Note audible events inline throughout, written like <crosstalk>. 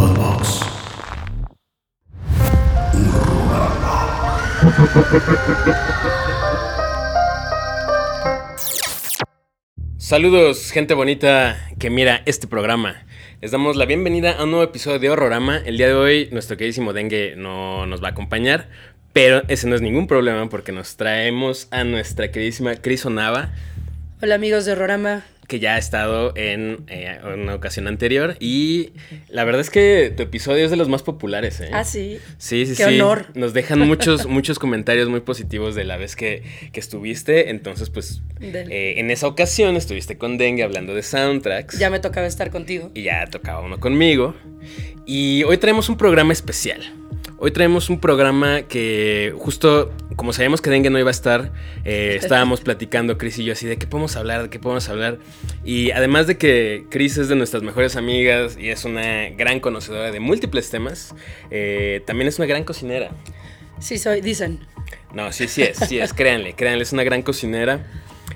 Podbox. Saludos, gente bonita que mira este programa. Les damos la bienvenida a un nuevo episodio de Horrorama. El día de hoy nuestro queridísimo Dengue no nos va a acompañar, pero ese no es ningún problema porque nos traemos a nuestra queridísima Cris Onava, Hola amigos de Horrorama. Que ya ha estado en eh, una ocasión anterior y la verdad es que tu episodio es de los más populares. ¿eh? Ah, sí. Sí, sí, Qué sí. honor. Nos dejan muchos, <laughs> muchos comentarios muy positivos de la vez que, que estuviste. Entonces, pues, eh, en esa ocasión estuviste con Dengue hablando de soundtracks. Ya me tocaba estar contigo. y ya tocaba uno conmigo. Y hoy traemos un programa especial. Hoy traemos un programa que justo como sabíamos que Dengue no iba a estar, eh, estábamos platicando Chris y yo así de qué podemos hablar, de qué podemos hablar. Y además de que Chris es de nuestras mejores amigas y es una gran conocedora de múltiples temas, eh, también es una gran cocinera. Sí, soy, dicen. No, sí, sí es, sí es, <laughs> créanle, créanle, es una gran cocinera.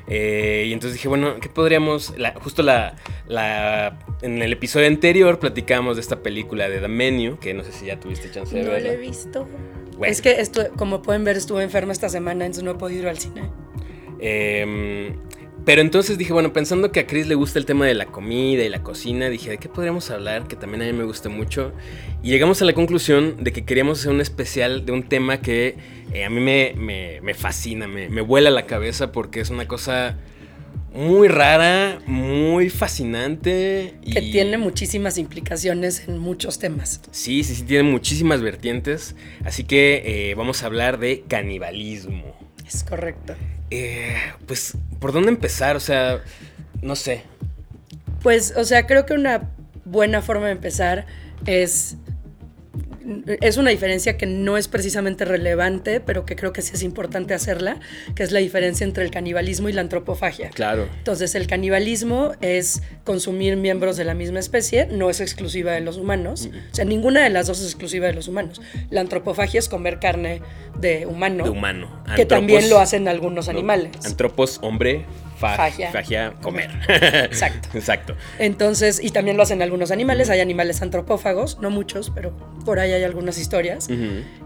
Eh, y entonces dije, bueno, ¿qué podríamos? la- justo la, la- en el episodio anterior platicamos de esta película de The Menu, que no sé si ya tuviste chance de No verla. lo he visto. Bueno. Es que, como pueden ver, estuve enferma esta semana, entonces no he podido ir al cine. Eh, pero entonces dije, bueno, pensando que a Chris le gusta el tema de la comida y la cocina, dije, ¿de qué podríamos hablar? Que también a mí me gusta mucho. Y llegamos a la conclusión de que queríamos hacer un especial de un tema que eh, a mí me, me- me fascina, me, me vuela la cabeza porque es una cosa muy rara, muy fascinante. Que y- tiene muchísimas implicaciones en muchos temas. Sí, sí, sí, tiene muchísimas vertientes. Así que eh, vamos a hablar de canibalismo. Es correcto. Eh, pues, ¿por dónde empezar? O sea, no sé. Pues, o sea, creo que una buena forma de empezar es. Es una diferencia que no es precisamente relevante, pero que creo que sí es importante hacerla, que es la diferencia entre el canibalismo y la antropofagia. Claro. Entonces, el canibalismo es consumir miembros de la misma especie, no es exclusiva de los humanos. O sea, ninguna de las dos es exclusiva de los humanos. La antropofagia es comer carne de humano, De humano. que también lo hacen algunos no, animales. Antropos, hombre, fa- Fagia. fagia, comer. Exacto. <laughs> Exacto. Entonces, y también lo hacen algunos animales, hay animales antropófagos, no muchos, pero por ahí hay algunas historias.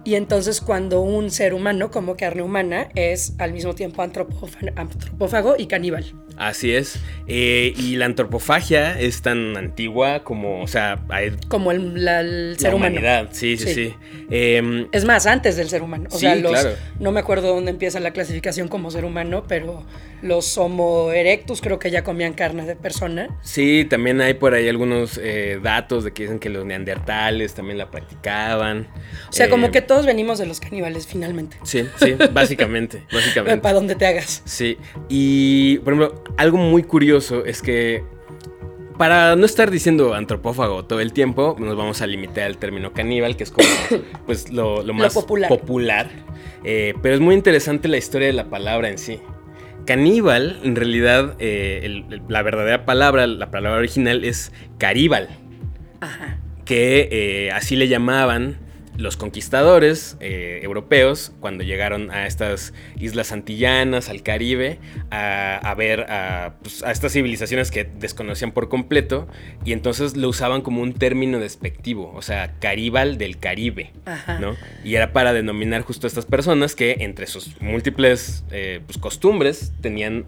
Y entonces cuando un ser humano como carne humana es al mismo tiempo antropófa- antropófago y caníbal. Así es. Eh, y la antropofagia es tan antigua como, o sea, hay Como el, la- el la ser humano. humanidad. Sí, sí, sí. Sí. Em, Es más, antes del ser humano. O Sí, sea, los, claro. no me acuerdo dónde empieza la clasificación como ser humano, pero los Homo erectus creo que ya comían carne de persona. sí, también hay por ahí algunos eh, datos de que dicen que los neandertales también la practicaban. O sea, Eh, como que todos venimos de los caníbales finalmente. Sí, sí, <laughs> básicamente, básicamente. Para donde te hagas. Sí, y por ejemplo, algo muy curioso es que para no estar diciendo antropófago todo el tiempo, nos vamos a limitar al término caníbal, que es como <coughs> pues lo, lo más popular. popular. Eh, pero es muy interesante la historia de la palabra en sí. Caníbal, en realidad, eh, el- el- la verdadera palabra, la palabra original es caríbal Ajá. que eh, así le llamaban los conquistadores eh, europeos cuando llegaron a estas islas antillanas, al Caribe, a, a ver a, pues, a estas civilizaciones que desconocían por completo y entonces lo usaban como un término despectivo, o sea, caríbal del Caribe. Ajá. ¿no? Y era para denominar justo a estas personas que entre sus múltiples eh, pues, costumbres tenían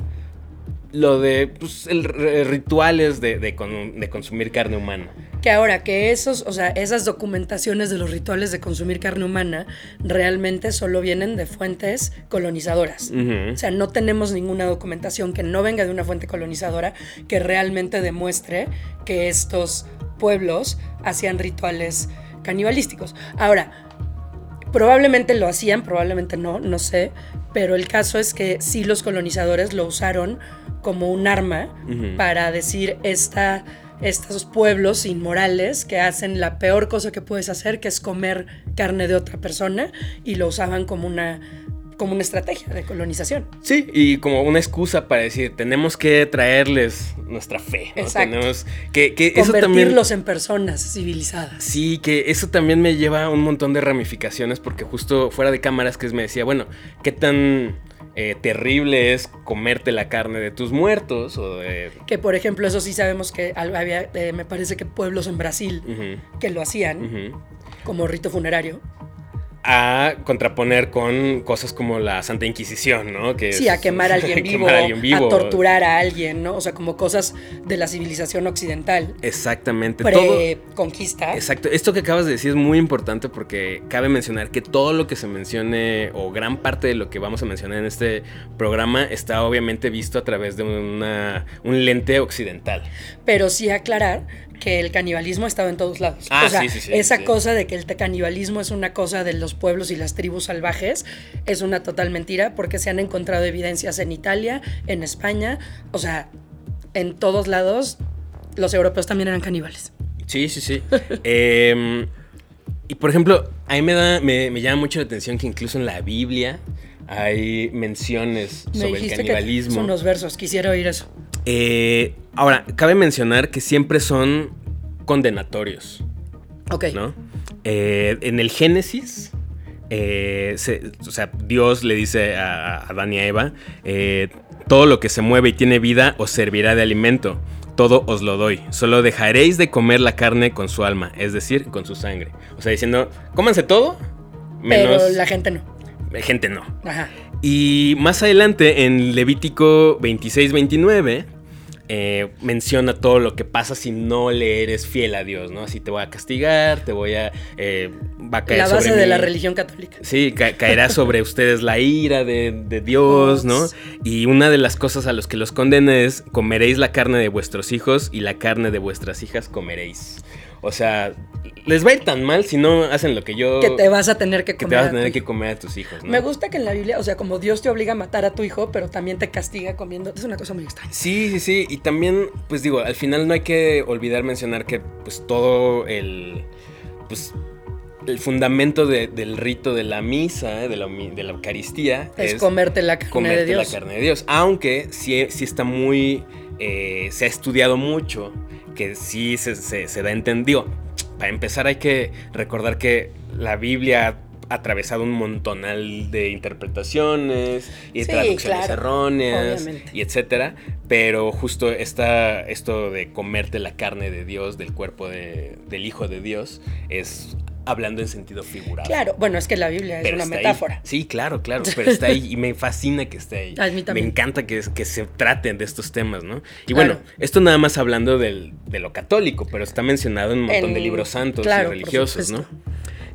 lo de pues, el- r- rituales de, de con- de consumir carne humana. Que ahora, que esos, o sea, esas documentaciones de los rituales de consumir carne humana realmente solo vienen de fuentes colonizadoras. O sea, no tenemos ninguna documentación que no venga de una fuente colonizadora que realmente demuestre que estos pueblos hacían rituales canibalísticos. Ahora, probablemente lo hacían, probablemente no, no sé, pero el caso es que sí los colonizadores lo usaron como un arma para decir esta, estos pueblos inmorales que hacen la peor cosa que puedes hacer, que es comer carne de otra persona, y lo usaban como una como una estrategia de colonización. Sí, y como una excusa para decir, tenemos que traerles nuestra fe. ¿no? Exacto. Tenemos que, que eso también... Convertirlos en personas civilizadas. Sí, que eso también me lleva a un montón de ramificaciones porque justo fuera de cámaras que me decía, bueno, ¿qué tan eh, terrible es comerte la carne de tus muertos? O de... Que por ejemplo, eso sí sabemos que había, eh, me parece que pueblos en Brasil que lo hacían como rito funerario. A contraponer con cosas como la Santa Inquisición, ¿no? Que Sí, es- a quemar a alguien <laughs> vivo, quemar a alguien vivo. a torturar a alguien, ¿no? O sea, como cosas de la civilización occidental, Exactamente. Todo, pre-conquista. Exacto, esto que acabas de decir es muy importante porque cabe mencionar que todo lo que se mencione o gran parte de lo que vamos a mencionar en este programa está obviamente visto a través de una, un lente occidental. Pero sí aclarar que el canibalismo estaba en todos lados. Ah, o sea, sí, sí, sí, esa cosa de que el canibalismo es una cosa de los pueblos y las tribus salvajes es una total mentira porque se han encontrado evidencias en Italia, en España, o sea, en todos lados los europeos también eran caníbales. Sí, sí, sí. Em, y por ejemplo, a mí me, da, me, me llama mucho la atención que incluso en la Biblia hay menciones Me sobre el canibalismo. son unos versos, quisiera oír eso. Eh, ahora, cabe mencionar que siempre son condenatorios. Ok. ¿no? Eh, en el Génesis, eh, se- o sea, Dios le dice a, a Adán y a Eva, todo lo que se mueve y tiene vida os servirá de alimento, todo os lo doy, solo dejaréis de comer la carne con su alma, es decir, con su sangre. O sea, diciendo, cómanse todo, menos Pero la gente no. Gente no. Ajá. Y más adelante, en Levítico 26-29, eh, menciona todo lo que pasa si no le eres fiel a Dios, ¿no? Así te voy a castigar, te voy a... eh, va a caer La base sobre de la religión católica. Sí, ca- caerá sobre <laughs> ustedes la ira de, de Dios, ¿no? Y una de las cosas a los que los condena es comeréis la carne de vuestros hijos y la carne de vuestras hijas comeréis. O sea, les va a ir tan mal si no hacen lo que yo... Que te vas a tener que que te vas a tener que comer a tus hijos, ¿no? Me gusta que en la Biblia, o sea, como Dios te obliga a matar a tu hijo, pero también te castiga comiendo. Es una cosa muy extraña. Sí, sí, sí. Y también, pues digo, al final no hay que olvidar mencionar que pues todo el. Pues. El fundamento de- del rito de la misa, de la, de la Eucaristía, Es, es, comerte la carne comerte de Dios. la carne de Dios. Aunque sí, sí está muy. eh, se ha estudiado mucho, que sí se, se, se da entendido. Para empezar, hay que recordar que la Biblia ha atravesado un montonal de interpretaciones y Sí, traducciones claro, erróneas obviamente. y etcétera. Pero justo esta, esto de comerte la carne de Dios, del cuerpo de- del Hijo de Dios, es hablando en sentido figurado. Claro, bueno, es que la Biblia es una ahí. metáfora. Sí, claro, claro, pero está ahí y me fascina que esté ahí. <laughs> A mí también. Me encanta que, que se traten de estos temas, ¿no? Y Claro. bueno, esto nada más hablando del- de lo católico, pero está mencionado en un montón En- de libros santos claro, y religiosos, ¿no?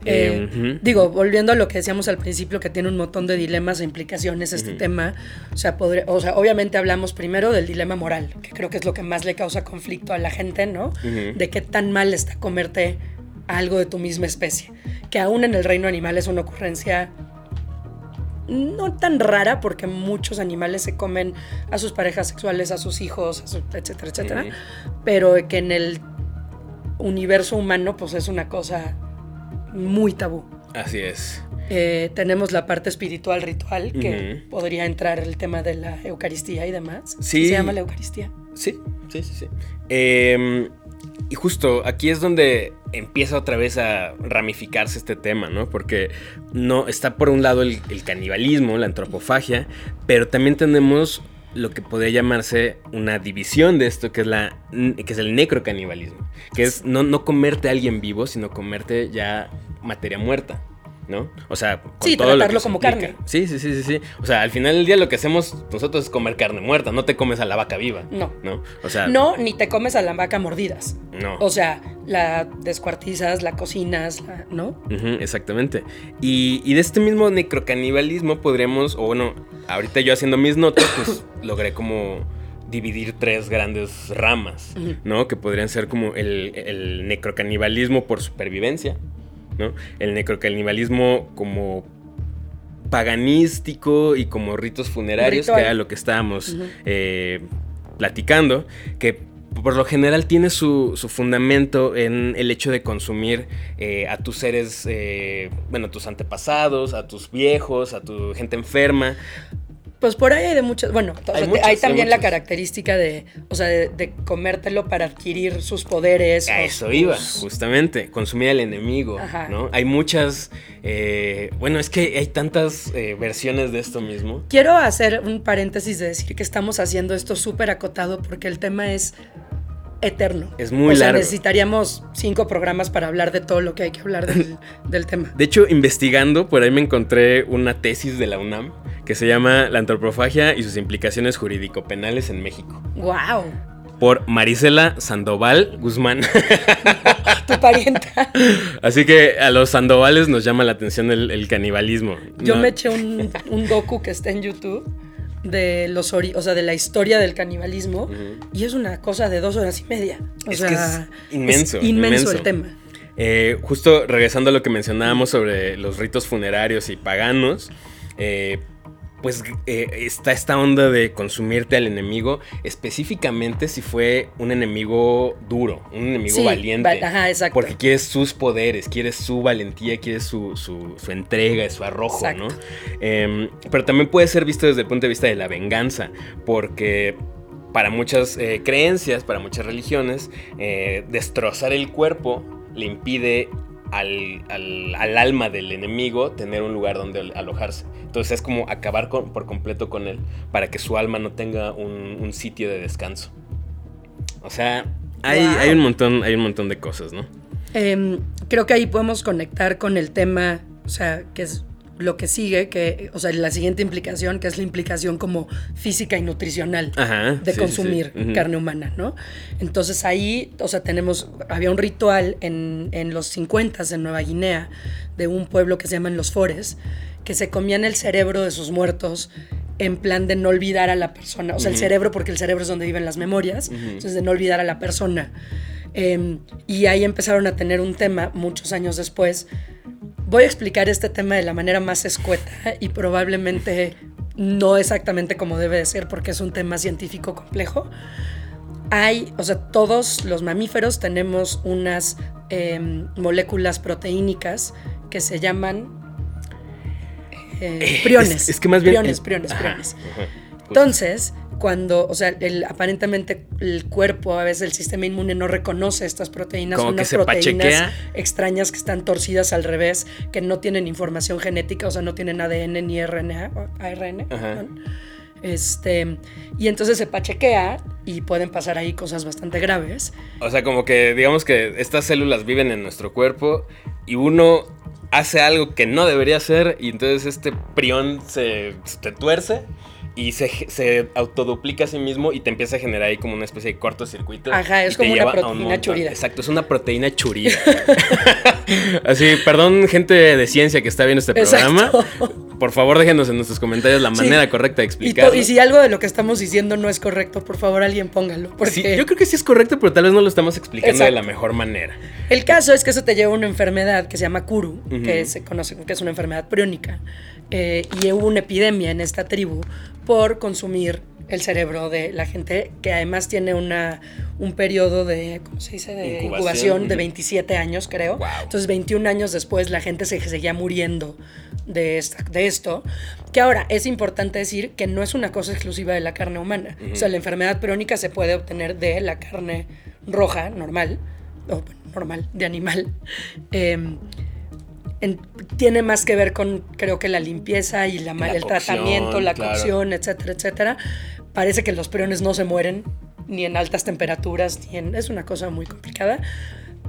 Eh, ujú. Digo, volviendo a lo que decíamos al principio, que tiene un montón de dilemas e implicaciones este tema. O sea, podré- o sea, obviamente hablamos primero del dilema moral, que creo que es lo que más le causa conflicto a la gente, ¿no? De qué tan mal está comerte algo de tu misma especie. Que aún en el reino animal es una ocurrencia no tan rara, porque muchos animales se comen a sus parejas sexuales, a sus hijos, a su- etcétera, etcétera. Pero que en el universo humano, pues es una cosa muy tabú. Así es. Eh, tenemos la parte espiritual ritual, que podría entrar el tema de la Eucaristía y demás. Sí. Se llama la Eucaristía. Sí, sí, sí, sí. Em, y justo aquí es donde empieza otra vez a ramificarse este tema, ¿no? Porque no está por un lado el, canibalismo, la antropofagia, pero también tenemos lo que podría llamarse una división de esto, que es, la, que es el necrocanibalismo, que es no, no comerte a alguien vivo, sino comerte ya materia muerta. ¿No? O sea, con Sí, todo lo que tratarlo como implica. carne. Sí, sí, sí, sí, sí. O sea, al final del día lo que hacemos nosotros es comer carne muerta, no te comes a la vaca viva. No. ¿No? O sea, No, ni te comes a la vaca mordidas. no. O sea, la descuartizas, la cocinas, la- ¿no? Exactamente. Y, y de este mismo necrocanibalismo podríamos, o bueno, ahorita yo haciendo mis notas, pues <coughs> logré como dividir tres grandes ramas. ¿no? Que podrían ser como el, el necrocanibalismo por supervivencia, ¿no? El necrocanibalismo como paganístico y como ritos funerarios, Ritual. que era lo que estábamos eh, platicando, que por lo general tiene su, su fundamento en el hecho de consumir eh, a tus seres, eh, bueno, a tus antepasados, a tus viejos, a tu gente enferma. Pues por ahí hay de muchas. Bueno, o Hay sea, muchas, hay hay también la característica de, o sea, de, de comértelo para adquirir sus poderes. A eso sus- iba, justamente, consumir al enemigo, Ajá. ¿no? Hay muchas, eh, bueno, es que hay tantas eh, versiones de esto mismo. Quiero hacer un paréntesis de decir que estamos haciendo esto súper acotado porque el tema es eterno. Es muy o sea, largo. necesitaríamos cinco programas para hablar de todo lo que hay que hablar del, <laughs> del tema. De hecho, investigando, por ahí me encontré una tesis de la UNAM que se llama La antropofagia y sus implicaciones jurídico-penales en México, ¡Wow! por Marisela Sandoval Guzmán. <laughs> Tu parienta. Así que a los Sandovales nos llama la atención el, el canibalismo. Yo No, me eché un, un docu que está en YouTube de los ori- o sea, de la historia del canibalismo y es una cosa de dos horas y media. O Es sea, que es inmenso, es inmenso, inmenso. el tema. Eh, justo regresando a lo que mencionábamos sobre los ritos funerarios y paganos, eh, pues eh, está esta onda de consumirte al enemigo, específicamente si fue un enemigo duro, un enemigo Sí, valiente. va- ajá, exacto. Porque quieres sus poderes, quieres su valentía, quieres su, su- su entrega, su arrojo, Exacto. ¿no? Em, pero también puede ser visto desde el punto de vista de la venganza, porque para muchas eh, creencias, para muchas religiones, eh, destrozar el cuerpo le impide al, al- al alma del enemigo tener un lugar donde al- alojarse. Entonces es como acabar con- por completo con él para que su alma no tenga un, un sitio de descanso. O sea, hay, Wow. hay un montón, hay un montón de cosas, ¿no? Em, creo que ahí podemos conectar con el tema, o sea, que es lo que sigue, que, o sea, la siguiente implicación, que es la implicación como física y nutricional Ajá. de sí, consumir sí. Carne humana, ¿no? Entonces ahí, o sea, tenemos, había un ritual en, en los 50 en Nueva Guinea de un pueblo que se llaman los Fores, que se comían el cerebro de sus muertos en plan de no olvidar a la persona, o sea, el cerebro, porque el cerebro es donde viven las memorias, Ujú. entonces de no olvidar a la persona. Eh, y ahí empezaron a tener un tema muchos años después. Voy a explicar este tema de la manera más escueta y probablemente no exactamente como debe de ser porque es un tema científico complejo. Hay, o sea, todos los mamíferos tenemos unas eh, moléculas proteínicas que se llaman eh, priones. Es, es que más bien. Priones, priones, priones. Entonces, cuando, o sea, el- aparentemente el cuerpo, a veces el sistema inmune no reconoce estas proteínas, Como que unas se proteínas pachequea. extrañas que están torcidas al revés, que no tienen información genética, o sea, no tienen ADN ni RNA, ARN. Perdón. Este, y entonces se pachequea y pueden pasar ahí cosas bastante graves. O sea, como que digamos que estas células viven en nuestro cuerpo y uno hace algo que no debería hacer y entonces este prión se, se te tuerce y se, se autoduplica a sí mismo y te empieza a generar ahí como una especie de cortocircuito. Ajá, es como una un proteína montón- churida. Exacto, es una proteína churida. <laughs> <laughs> Así, perdón gente de ciencia que está viendo este programa. Exacto. <laughs> Por favor, déjenos en nuestros comentarios la Sí. manera correcta de Y, explicarlo. to- y si algo de lo que estamos diciendo no es correcto, por favor alguien póngalo. Porque Sí, yo creo que sí es correcto, pero tal vez no lo estamos explicando de la mejor manera. El caso es que eso te lleva a una enfermedad que se llama Kuru, que se conoce que es una enfermedad priónica. Eh, y hubo una epidemia en esta tribu por consumir el cerebro de la gente, que además tiene una, un periodo de, ¿cómo se dice?, de Incubación. incubación, de Ujú. 27 años, creo. Wow. Entonces, 21 años después, la gente se seguía muriendo de, esta, de esto. Que ahora, es importante decir que no es una cosa exclusiva de la carne humana. O sea, la enfermedad priónica se puede obtener de la carne roja, normal, o normal, de animal. Em, en- tiene más que ver con, creo que la limpieza y la, el cocción, tratamiento, la claro. cocción, etcétera, etcétera. Parece que los priones no se mueren ni en altas temperaturas, ni en, es una cosa muy complicada.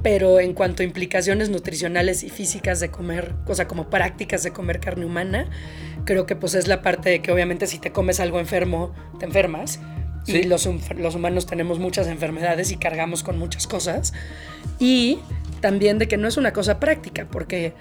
Pero en cuanto a implicaciones nutricionales y físicas de comer, o sea, como prácticas de comer carne humana, creo que pues es la parte de que obviamente si te comes algo enfermo, te enfermas. Sí. Y los, los humanos tenemos muchas enfermedades y cargamos con muchas cosas. Y también de que no es una cosa práctica, porque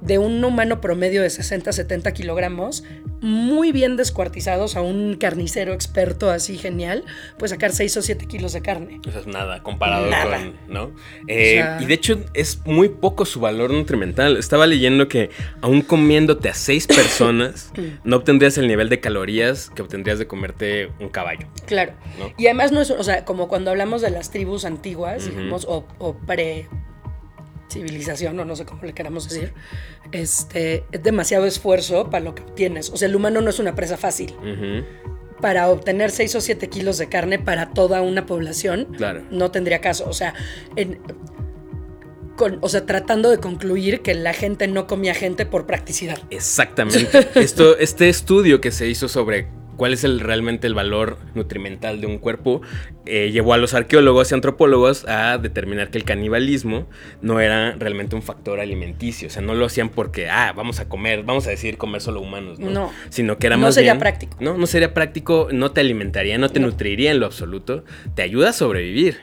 de un humano promedio de 60, 70 kilogramos, muy bien descuartizados a un carnicero experto así genial, pues sacar 6 o 7 kilos de carne. Eso es nada comparado con, ¿no? Eh, y de hecho es muy poco su valor nutrimental. Estaba leyendo que aún comiéndote a 6 <coughs> personas, no obtendrías el nivel de calorías que obtendrías de comerte un caballo. Claro. Y además no es, o sea, como cuando hablamos de las tribus antiguas, digamos, o, o pre civilización, o no sé cómo le queramos decir, este, es demasiado esfuerzo para lo que obtienes. O sea, el humano no es una presa fácil. Para obtener 6 o 7 kilos de carne para toda una población, no tendría caso. O sea, o sea, tratando de concluir que la gente no comía gente por practicidad. Exactamente. <laughs> Esto, este estudio que se hizo sobre cuál es el, realmente el valor nutrimental de un cuerpo, eh, llevó a los arqueólogos y antropólogos a determinar que el canibalismo no era realmente un factor alimenticio. O sea, no lo hacían porque, ah, vamos a comer, vamos a decir comer solo humanos, ¿no? no Sino que era no más. No sería práctico. No, no sería práctico, no te alimentaría, no te nutriría en lo absoluto, te ayuda a sobrevivir.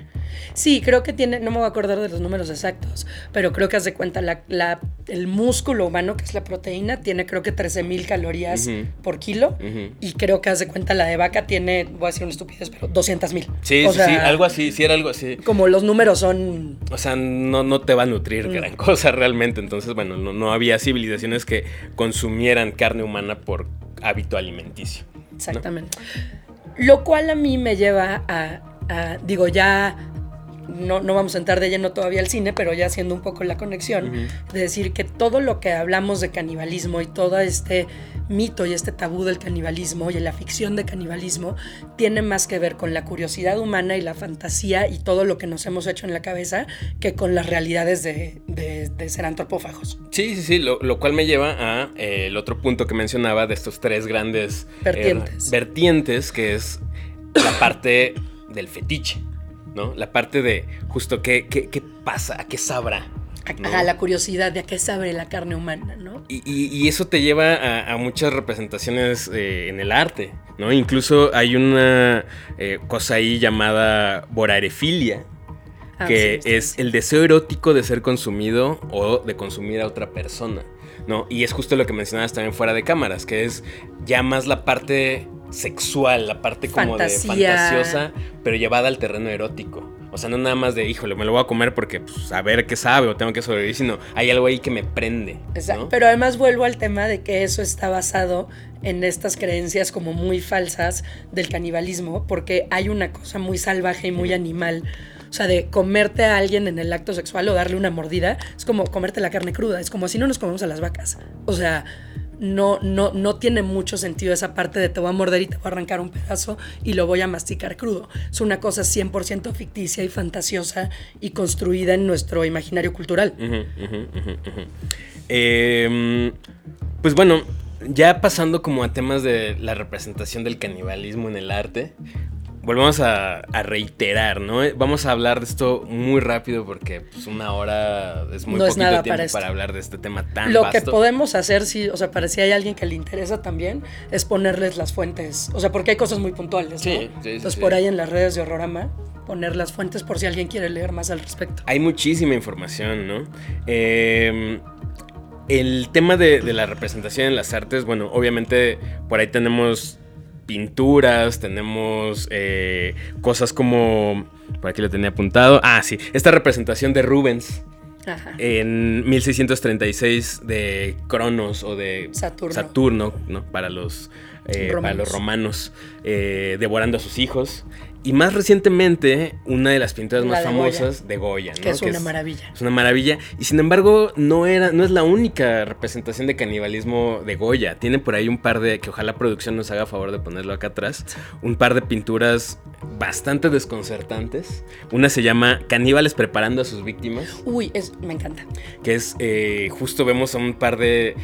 Sí, creo que tiene, no me voy a acordar de los números exactos, pero creo que haz de cuenta, la, el músculo humano, que es la proteína, tiene creo que 13 mil calorías por kilo, y creo que haz de cuenta la de vaca tiene, voy a decir una estupidez, pero 200 mil. Sí, sí, algo así, sí era algo así. Como los números son... O sea, no, no te va a nutrir mm. gran <laughs> cosa realmente, entonces, bueno, no, no, había civilizaciones que consumieran carne humana por hábito alimenticio. Exactamente. Lo cual a mí me lleva a, a digo, ya no, no, vamos a entrar de lleno todavía al cine, pero ya haciendo un poco la conexión, de decir que todo lo que hablamos de canibalismo y todo este mito y este tabú del canibalismo y la ficción de canibalismo tiene más que ver con la curiosidad humana y la fantasía y todo lo que nos hemos hecho en la cabeza que con las realidades de, ser antropófagos. Sí, sí, sí, lo, cual me lleva a eh, el otro punto que mencionaba de estos tres grandes eh, vertientes, que es la parte del fetiche. ¿no? La parte de justo qué, qué, pasa, a qué sabrá. A la curiosidad de a qué sabe la carne humana, ¿no? Y, eso te lleva a, muchas representaciones eh, en el arte, ¿no? Incluso hay una eh, cosa ahí llamada borarefilia, ah, que es el deseo erótico de ser consumido o de consumir a otra persona, ¿no? Y es justo lo que mencionabas también fuera de cámaras, que es ya más la parte sexual, la parte como de fantasiosa, pero llevada al terreno erótico. O sea, no nada más de, híjole, me lo voy a comer porque, pues, a ver qué sabe o tengo que sobrevivir, sino hay algo ahí que me prende. Exacto. Pero además vuelvo al tema de que eso está basado en estas creencias como muy falsas del canibalismo, porque hay una cosa muy salvaje y muy animal. O sea, de comerte a alguien en el acto sexual o darle una mordida, es como comerte la carne cruda, es como si no nos comemos a las vacas. O sea, no, no, no tiene mucho sentido esa parte de te voy a morder y te voy a arrancar un pedazo y lo voy a masticar crudo. Es una cosa 100% ficticia y fantasiosa y construida en nuestro imaginario cultural. Em, pues bueno, ya pasando como a temas de la representación del canibalismo en el arte, volvemos a, reiterar, ¿no? Vamos a hablar de esto muy rápido porque pues, una hora es muy poquito tiempo para, hablar de este tema tan Lo que podemos hacer, si, o sea, para si hay alguien que le interesa también, es ponerles las fuentes. O sea, porque hay cosas muy puntuales, ¿no? Sí, sí, Entonces, por ahí en las redes de Horrorama, poner las fuentes por si alguien quiere leer más al respecto. Hay muchísima información, ¿no? Eh, el tema de, de la representación en las artes, bueno, obviamente por ahí tenemos pinturas, tenemos eh, cosas como, por aquí lo tenía apuntado, ah, sí, esta representación de Rubens. En 1636 de Cronos o de Saturno, ¿no? Para los, eh, para los romanos, eh, devorando a sus hijos. Y más recientemente, una de las pinturas más famosas de Goya, ¿no? Que es una maravilla. Es una maravilla. Y sin embargo, no, era, no es la única representación de canibalismo de Goya. Tiene por ahí un par de, que ojalá la producción nos haga favor de ponerlo acá atrás, un par de pinturas bastante desconcertantes. Una se llama Caníbales preparando a sus víctimas. Uy, es, me encanta. Que es, eh, justo vemos a un par de...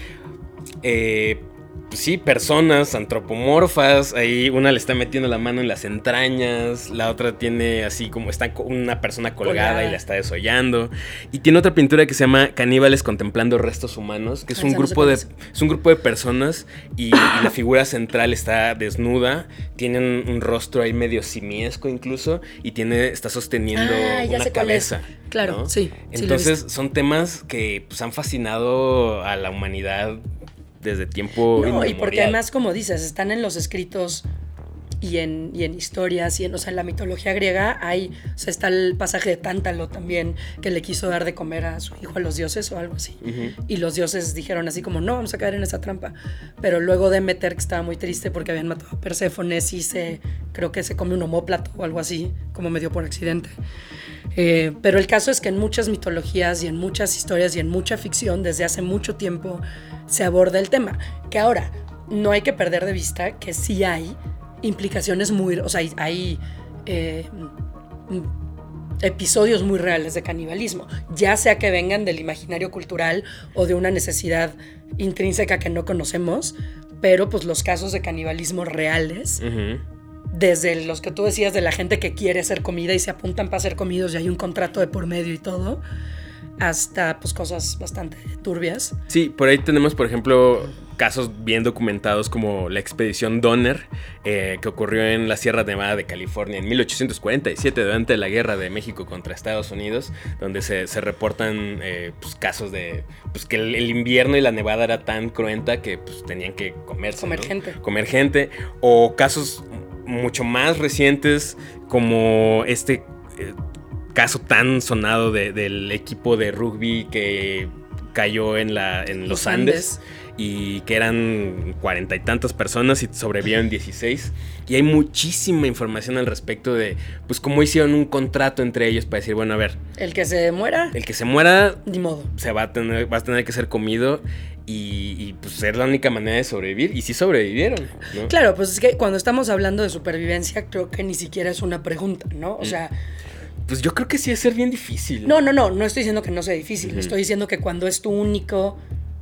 Eh, pues sí, personas antropomorfas. Ahí una le está metiendo la mano en las entrañas, la otra tiene así como está una persona colgada, y la está desollando. Y tiene otra pintura que se llama Caníbales contemplando restos humanos, que es Ah, un grupo de es. un grupo de personas y, y la figura central está desnuda, tiene un, rostro ahí medio simiesco incluso y tiene está sosteniendo Ah, una cabeza. Claro, ¿no? sí, Entonces son temas que pues, han fascinado a la humanidad desde tiempo No, y porque además, como dices, están en los escritos y en, y en historias, y en, o sea, en la mitología griega hay, o sea, está el pasaje de Tántalo también, que le quiso dar de comer a su hijo a los dioses o algo así. Ujú. Y los dioses dijeron así como, no, vamos a caer en esa trampa. Pero luego Demeter, que estaba muy triste porque habían matado a Perséfone, sí se, creo que se come un homóplato o algo así, como medio por accidente. Eh, pero el caso es que en muchas mitologías y en muchas historias y en mucha ficción desde hace mucho tiempo se aborda el tema. Que ahora no hay que perder de vista que sí hay implicaciones muy, o sea, hay, eh, episodios muy reales de canibalismo, ya sea que vengan del imaginario cultural o de una necesidad intrínseca que no conocemos, pero pues los casos de canibalismo reales desde los que tú decías de la gente que quiere hacer comida y se apuntan para ser comidos y hay un contrato de por medio y todo, hasta pues cosas bastante turbias. Sí, por ahí tenemos, por ejemplo, casos bien documentados como la expedición Donner, eh, que ocurrió en la Sierra Nevada de California en 1847, durante la guerra de México contra Estados Unidos, donde se, se reportan eh, pues, casos de pues, que el, el invierno y la nevada era tan cruenta que pues, tenían que comerse. Comer ¿no? gente. Comer gente. O casos mucho más recientes como este... eh, caso tan sonado de- del equipo de rugby que cayó en, la, en los, Los Andes, y que eran cuarenta y tantas personas y sobrevivieron 16. Y hay muchísima información al respecto de pues cómo hicieron un contrato entre ellos para decir, bueno, a ver, El que se muera, el que se muera ni modo. se va a tener, va a tener que ser comido y, y, pues es la única manera de sobrevivir. Y sí sobrevivieron. ¿no? Claro, pues es que cuando estamos hablando de supervivencia, creo que ni siquiera es una pregunta, ¿no? O sea, Pues yo creo que sí es ser bien difícil. no, no, no, no estoy diciendo que no sea difícil, estoy diciendo que cuando es tu único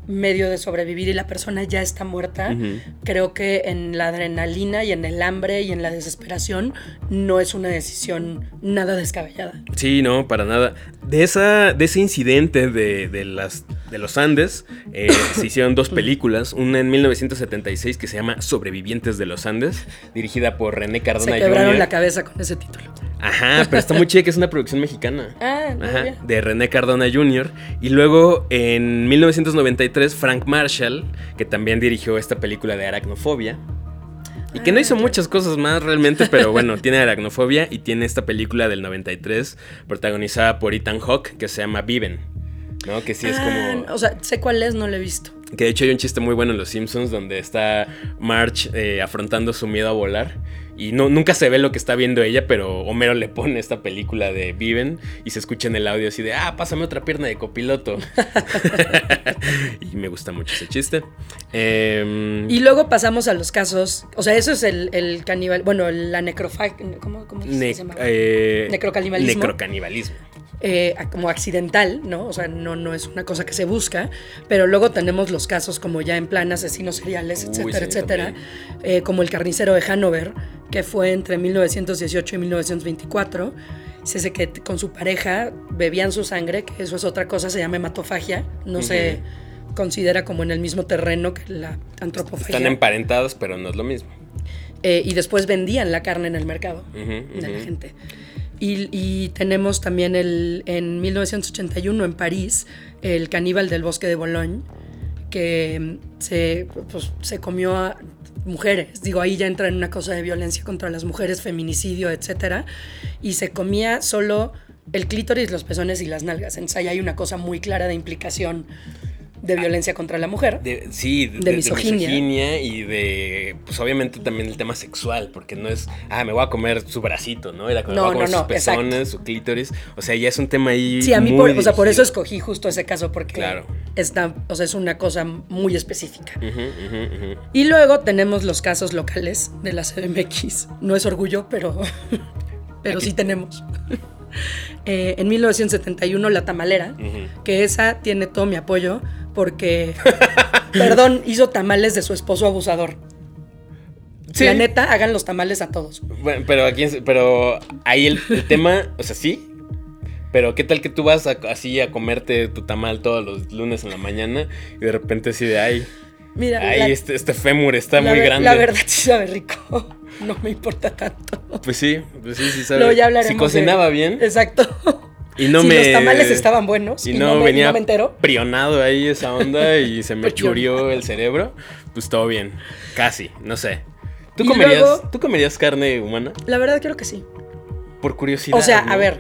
medio de sobrevivir y la persona ya está muerta, creo que en la adrenalina y en el hambre y en la desesperación no es una decisión nada descabellada. Sí, no, para nada. De, esa, de ese incidente de, de las, de los Andes eh, <coughs> se hicieron dos películas. Una en 1976 que se llama Sobrevivientes de los Andes, dirigida por René Cardona Se quebraron Jr. la cabeza con ese título. Ajá, pero está muy chida que es una producción mexicana. Ah, Ajá, de René Cardona Jr. Y luego en 1993 Frank Marshall, que también dirigió esta película de aracnofobia. Y que no Ah, hizo ya. muchas cosas más realmente, pero bueno, tiene aracnofobia y tiene esta película del 93 protagonizada por Ethan Hawke que se llama Viven. ¿No? Que sí es Ah, como... O sea, sé cuál es, no lo he visto. Que de hecho hay un chiste muy bueno en Los Simpsons donde está Marge eh, afrontando su miedo a volar. Y no, nunca se ve lo que está viendo ella, pero Homero le pone esta película de Viven y se escucha en el audio así de, ah, pásame otra pierna de copiloto. <laughs> y me gusta mucho ese chiste. Em, Y luego pasamos a los casos, o sea, eso es el, el caníbal, bueno, la necrofagia, ¿cómo, cómo se llama? eh, Necrocanibalismo. Necrocanibalismo. Eh, como accidental, ¿no? O sea, no, no es una cosa que se busca, pero luego tenemos los casos como ya en plan asesinos seriales, Uy, etcétera, sí, etcétera. Eh, como el carnicero de Hanover, que fue entre 1918 y 1924. Se dice que con su pareja bebían su sangre, que eso es otra cosa, se llama hematofagia, no se considera como en el mismo terreno que la antropofagia. Están emparentados, pero no es lo mismo. Eh, y después vendían la carne en el mercado de la gente. Y, y tenemos también el, en 1981 en París el caníbal del bosque de Boulogne, que mm, se, pues, se comió a mujeres. Digo, ahí ya entra en una cosa de violencia contra las mujeres, feminicidio, etcétera. Y se comía solo el clítoris, los pezones y las nalgas. Entonces ahí hay una cosa muy clara de implicación de violencia contra la mujer. De- sí, de, De de misoginia. misoginia y de, pues obviamente también el tema sexual, porque no es, ah, me voy a comer su bracito, ¿no? Era como No, me voy a comer no, sus no, exacto. pezones, su clítoris, o sea, ya es un tema ahí Sí, a mí, muy por, o sea, por eso escogí justo ese caso, porque Claro. está, o sea, es una cosa muy específica. Y luego tenemos los casos locales de la CDMX. No es orgullo, pero, <laughs> pero Aquí- sí tenemos. Eh, en 1971 La Tamalera, que esa tiene todo mi apoyo porque, <laughs> perdón, hizo tamales de su esposo abusador. Sí. La neta, hagan los tamales a todos. Bueno, pero aquí, pero ahí el, el tema, o sea, sí. Pero qué tal que tú vas a- así a comerte tu tamal todos los lunes en la mañana y de repente así de ay, Mira, ay, la, este, este fémur está muy ver- grande. la verdad sí sabe rico. <laughs> No me importa tanto. Pues sí, pues sí, sí sabe. Luego ya hablaremos. si cocinaba de- bien Exacto. y no si me los tamales estaban buenos y y, no, no, me, venía no me entero. prionado ahí esa onda y se me churió el cerebro, pues todo bien. Casi, no sé. ¿Tú comerías, luego- ¿Tú comerías carne humana? La verdad creo que sí. Por curiosidad. O sea, ¿no? a ver,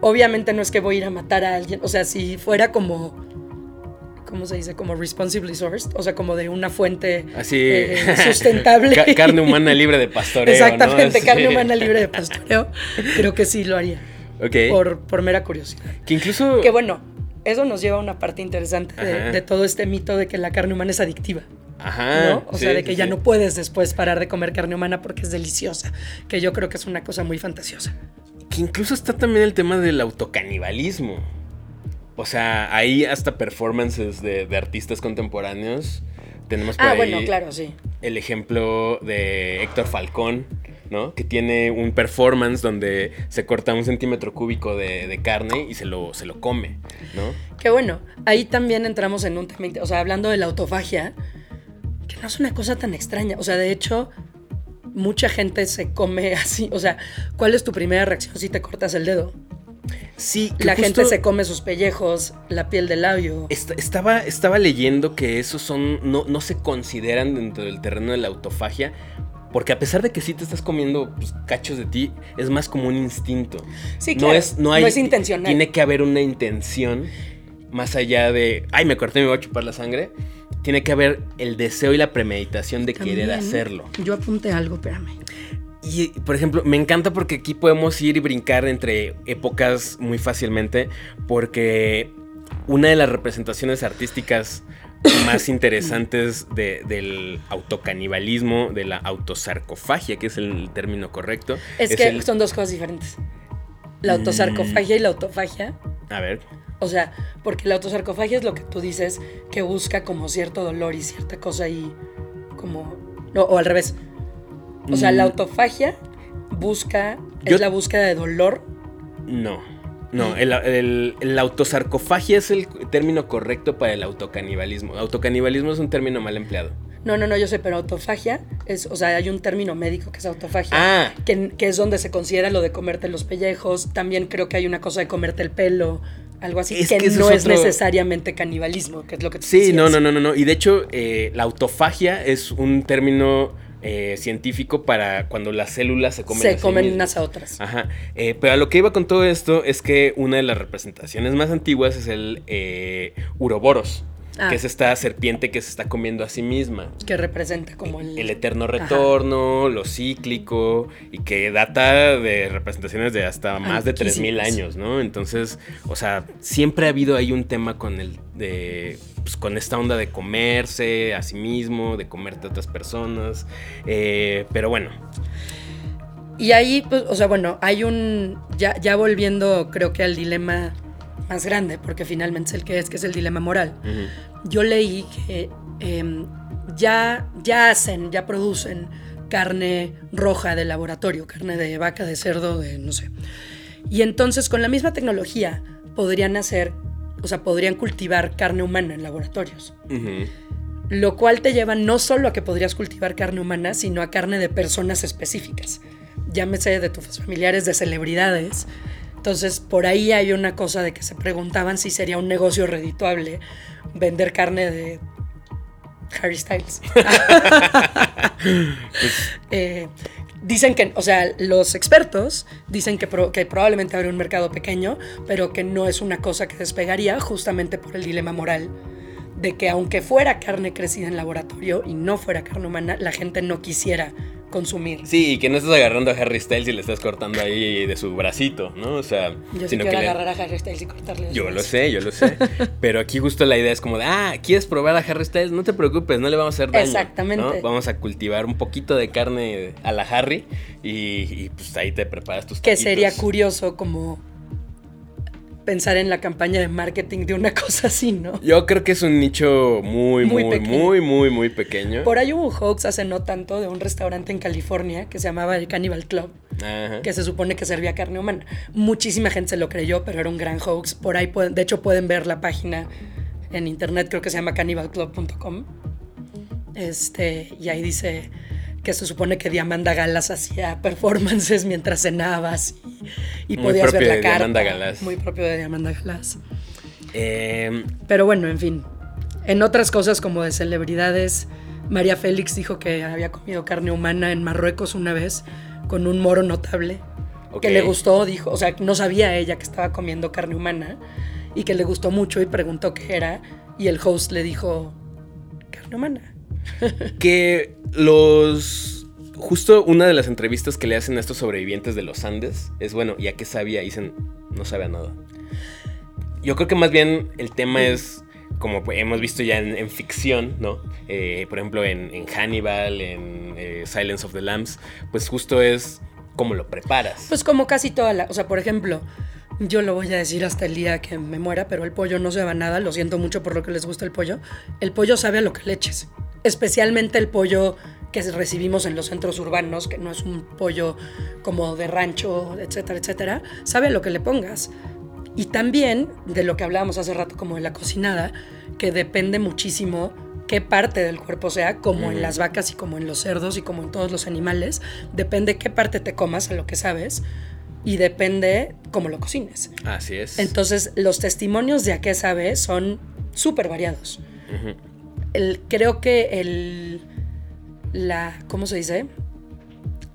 obviamente no es que voy a ir a matar a alguien. O sea, si fuera como. ¿Cómo se dice? Como responsibly sourced. O sea, como de una fuente Así. eh, <laughs> sustentable. Ca- carne humana libre de pastoreo. Exactamente, ¿no? carne humana libre de pastoreo. Creo que sí lo haría. Ok. Por, por mera curiosidad. Que incluso. Que bueno, eso nos lleva a una parte interesante de, todo este mito de que la carne humana es adictiva. Ajá. ¿no? O sí, sea, de que sí, ya no puedes después parar de comer carne humana porque es deliciosa. Que yo creo que es una cosa muy fantasiosa. Que incluso está también el tema del autocanibalismo. O sea, ahí hasta performances de, de artistas contemporáneos. Tenemos por Ah, ahí bueno, claro, sí. el ejemplo de Héctor Falcón, ¿no? Que tiene un performance donde se corta un centímetro cúbico de, de carne y se lo, se lo come, ¿no? Que bueno, ahí también entramos en un tema, o sea, hablando de la autofagia, que no es una cosa tan extraña. O sea, de hecho, mucha gente se come así. O sea, ¿cuál es tu primera reacción si te cortas el dedo? Sí, La gente se come sus pellejos, la piel del labio. est- estaba, estaba leyendo que esos son. No, no se consideran dentro del terreno de la autofagia. Porque a pesar de que sí te estás comiendo pues, cachos de ti, es más como un instinto. Sí, no claro, es, no hay, no es intencional. Tiene que haber una intención más allá de, ay, me corté, me voy a chupar la sangre. Tiene que haber el deseo y la premeditación de querer hacerlo. Yo apunté algo, espérame. Y, por ejemplo, me encanta porque aquí podemos ir y brincar entre épocas muy fácilmente, porque una de las representaciones artísticas más <coughs> interesantes de- del autocanibalismo, de la autosarcofagia, que es el término correcto. Es, que el- son dos cosas diferentes. La autosarcofagia y la autofagia. A ver. O sea, porque la autosarcofagia es lo que tú dices que busca como cierto dolor y cierta cosa y como... No, o al revés. O sea, la Mm. autofagia busca... Yo- Es la búsqueda de dolor. No. No, el, el- el autosarcofagia es el término correcto para el autocanibalismo. Autocanibalismo es un término mal empleado. No, no, no, yo sé, pero autofagia es... O sea, hay un término médico que es autofagia. Ah, Que, que es donde se considera lo de comerte los pellejos. También creo que hay una cosa de comerte el pelo. Algo así. Es que, no es es otro- necesariamente canibalismo, que es lo que tú Sí, decías. no, no, no, no, no. Y de hecho, eh, la autofagia es un término eh, científico para cuando las células se comen a Se sí comen mismas. unas a otras. Ajá. Eh, pero a lo que iba con todo esto es que una de las representaciones más antiguas es el eh, uroboros, Ah. que es esta serpiente que se está comiendo a sí misma. Que representa como el... El eterno retorno, lo cíclico, y que data de representaciones de hasta más de 3.000 Antiquísimas. años, ¿no? Entonces, o sea, siempre ha habido ahí un tema con el de. Pues, con esta onda de comerse a sí mismo, de comerte a otras personas. eh, pero bueno, Y ahí, pues, o sea, bueno, hay un. Ya, ya volviendo, creo que al dilema más grande, porque finalmente es el que es, que es el dilema moral. Yo leí que em, ya, ya hacen, ya producen carne roja de laboratorio, carne de vaca, de cerdo, de no sé. Y entonces, con la misma tecnología, podrían hacer, o sea, podrían cultivar carne humana en laboratorios. ujú. Lo cual te lleva no solo a que podrías cultivar carne humana, sino a carne de personas específicas. Llámese de tus familiares, de celebridades. Entonces, por ahí hay una cosa de que se preguntaban si sería un negocio redituable vender carne de Harry Styles. <laughs> <laughs> Eh, dicen que, o sea, los expertos dicen que, que probablemente habrá un mercado pequeño, pero que no es una cosa que despegaría justamente por el dilema moral de que aunque fuera carne crecida en laboratorio y no fuera carne humana, la gente no quisiera consumir. Sí, y que no estás agarrando a Harry Styles y le estás cortando ahí de su bracito, ¿no? O sea, Yo sí sino quiero que le- agarrar a Harry Styles y cortarle Yo lo sé, yo lo sé. <laughs> Pero aquí justo la idea es como de, ah, ¿quieres probar a Harry Styles? No te preocupes, no le vamos a hacer daño. Exactamente. ¿no? Vamos a cultivar un poquito de carne a la Harry y, y, pues ahí te preparas tus Que sería curioso como pensar en la campaña de marketing de una <laughs> cosa así, ¿no? Yo creo que es un nicho muy, Muy muy, muy, muy pequeño. Por ahí hubo un hoax hace no tanto de un restaurante en California que se llamaba el Cannibal Club, Ajá. que se supone que servía carne humana. Muchísima gente se lo creyó, pero era un gran hoax. Por ahí, pueden- de hecho, pueden ver la página en internet, creo que se llama cannibalclub.com. Este, y ahí dice que se supone que Diamanda Galas hacía performances mientras cenabas y, y podías ver la carta. Diamanda Galas. Muy propio de Diamanda Galas. Eh, Pero bueno, en fin. En otras cosas como de celebridades, María Félix dijo que había comido carne humana en Marruecos una vez con un moro notable. Que le gustó, dijo, o sea, no sabía ella que estaba comiendo carne humana y que le gustó mucho y preguntó qué era y el host le dijo, carne humana. <laughs> que los... Justo una de las entrevistas que le hacen a estos sobrevivientes de los Andes es, bueno, ¿y a qué sabía? Y dicen, no sabe a nada. Yo creo que más bien el tema es, como hemos visto ya en, en ficción, ¿no? Eh, por ejemplo, en, en Hannibal, en eh, Silence of the Lambs, pues justo es cómo lo preparas. Pues como casi toda la, o sea, por ejemplo, yo lo voy a decir hasta el día que me muera, pero el pollo no sabe a nada, lo siento mucho por lo que les gusta el pollo. El pollo sabe a lo que le eches, especialmente el pollo que recibimos en los centros urbanos, que no es un pollo como de rancho, etcétera, etcétera, sabe a lo que le pongas. Y también de lo que hablábamos hace rato como de la cocinada, que depende muchísimo qué parte del cuerpo sea, como en las vacas y como en los cerdos y como en todos los animales, depende qué parte te comas a lo que sabes y depende cómo lo cocines. Así es. Entonces, los testimonios de a qué sabe son súper variados. Ujú. El- creo que el. La. ¿Cómo se dice?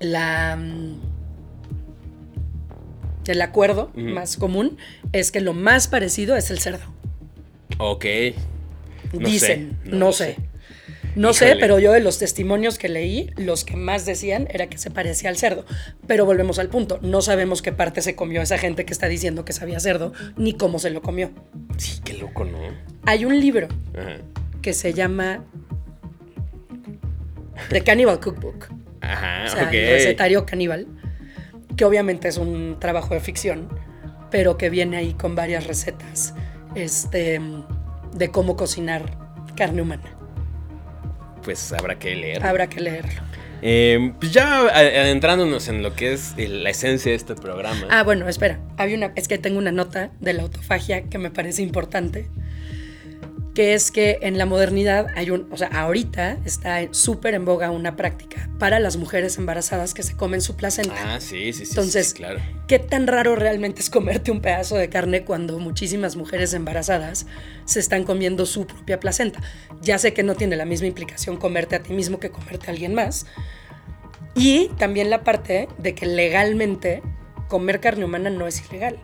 La. mm, El acuerdo más común es que lo más parecido es el cerdo. Ok. No Dicen, sé, no, sé. sé. No sé, pero yo de los testimonios que leí, los que más decían era que se parecía al cerdo. Pero volvemos al punto, no sabemos qué parte se comió esa gente que está diciendo que sabía cerdo, ni cómo se lo comió. Sí, qué loco, ¿no? Hay un libro Ajá. Que se llama The Cannibal Cookbook, Ajá, o sea, el recetario caníbal, que obviamente es un trabajo de ficción, pero que viene ahí con varias recetas este, de cómo cocinar carne humana. Pues habrá que leer. Habrá que leerlo. Eh, pues ya adentrándonos en lo que es la esencia de este programa. Ah, bueno, espera. Había una, es que tengo una nota de la autofagia que me parece importante. Que es que en la modernidad hay un. O sea, ahorita está súper en boga una práctica para las mujeres embarazadas que se comen su placenta. Ah, sí, sí, sí. Entonces, sí, claro. ¿qué tan raro realmente es comerte un pedazo de carne cuando muchísimas mujeres embarazadas se están comiendo su propia placenta? Ya sé que no tiene la misma implicación comerte a ti mismo que comerte a alguien más. Y también la parte de que legalmente comer carne humana no es ilegal.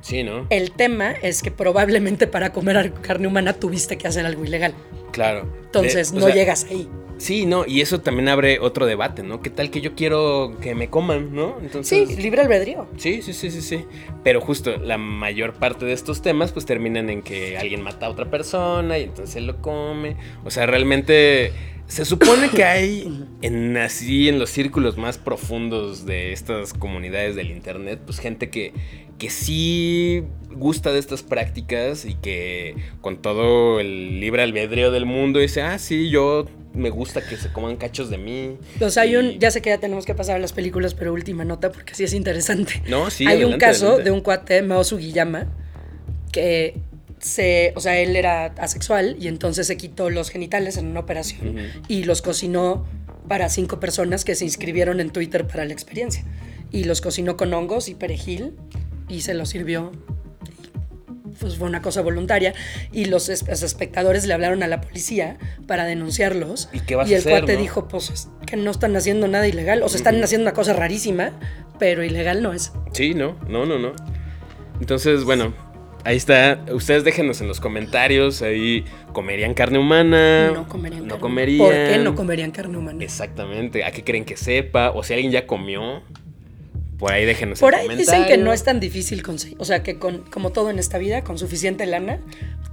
Sí, ¿no? El tema es que probablemente para comer ar- carne humana tuviste que hacer algo ilegal. Claro. Entonces De- no sea, llegas ahí. Sí, no, y eso también abre otro debate, ¿no? ¿Qué tal que yo quiero que me coman, ¿no? Sí, Entonces. libre albedrío. Sí, sí, sí, sí, sí. Pero justo la mayor parte de estos temas pues terminan en que alguien mata a otra persona y entonces él lo come. O sea, realmente se supone que hay <laughs> en así en los círculos más profundos de estas comunidades del internet, pues gente que que sí gusta de estas prácticas y que con todo el libre albedrío del mundo dice, "Ah, sí, yo me gusta que se coman cachos de mí." O sea, hay un, ya sé que ya tenemos que pasar a las películas, pero última nota porque sí es interesante. No, sí, hay un caso adelante. de un cuate, Mao Sugiyama, que se, o sea, él era asexual y entonces se quitó los genitales en una operación y los cocinó para cinco personas que se inscribieron en Twitter para la experiencia. Y los cocinó con hongos y perejil y se los sirvió. Pues fue una cosa voluntaria. Y los, es- los espectadores le hablaron a la policía para denunciarlos. ¿Y qué vas y a el hacer, cuate no? dijo, pues es que no están haciendo nada ilegal. O sea, están haciendo una cosa rarísima, pero ilegal no es. Sí, no, no, no, no. Entonces, bueno, ahí está. Ustedes déjenos en los comentarios. Ahí, ¿comerían carne humana? No comerían No carne. comerían. ¿Por qué no comerían carne humana? Exactamente. ¿A qué creen que sepa? O si alguien ya comió. Por ahí déjenos Por en ahí comentarios. dicen que no es tan difícil conseguir. O sea, que con, como todo en esta vida, con suficiente lana,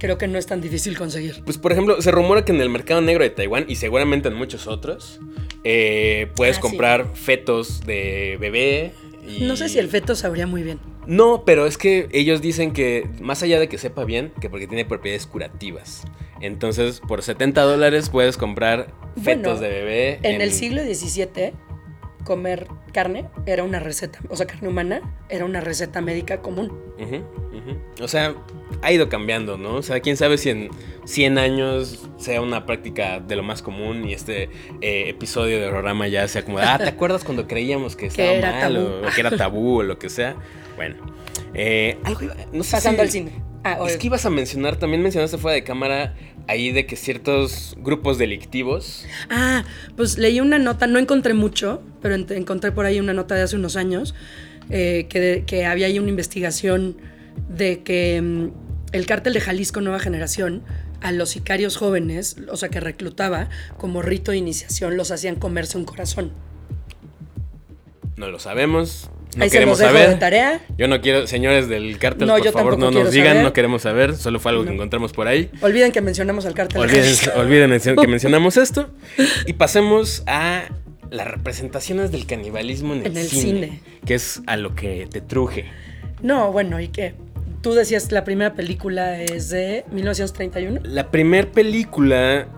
creo que no es tan difícil conseguir. Pues, por ejemplo, se rumora que en el mercado negro de Taiwán y seguramente en muchos otros, eh, puedes Ah, sí. comprar fetos de bebé. Y- No sé si el feto sabría muy bien. No, pero es que ellos dicen que más allá de que sepa bien, que porque tiene propiedades curativas. Entonces, por 70 dólares puedes comprar fetos Bueno, de bebé. En el siglo XVII, comer carne era una receta, o sea, carne humana era una receta médica común. O sea, ha ido cambiando, ¿no? O sea, quién sabe si en 100 años sea una práctica de lo más común y este eh, episodio de programa ya sea como, ah, ¿te acuerdas cuando creíamos que <laughs> estaba mal o, o que era tabú o lo que sea? Bueno, eh, algo no sé Pasando si- al cine. Ah, Es que ibas a mencionar, también mencionaste fuera de cámara ahí de que ciertos grupos delictivos. Ah, pues leí una nota, no encontré mucho, pero ent- encontré por ahí una nota de hace unos años eh, que, de- que había ahí una investigación de que mm, el cártel de Jalisco Nueva Generación a los sicarios jóvenes, o sea, que reclutaba como rito de iniciación, los hacían comerse un corazón. No lo sabemos. No ahí se los queremos dejo saber. de tarea. Yo no quiero, señores del cártel, No, por favor, no nos digan, saber. no queremos saber. Solo fue algo que encontramos por ahí. Olviden que mencionamos al cártel de Olviden, <laughs> olviden que mencionamos esto. Y pasemos a las representaciones del canibalismo en el, En el cine, cine. Que es a lo que te truje. No, bueno, ¿y qué? Tú decías la primera película es de 1931. La primer película,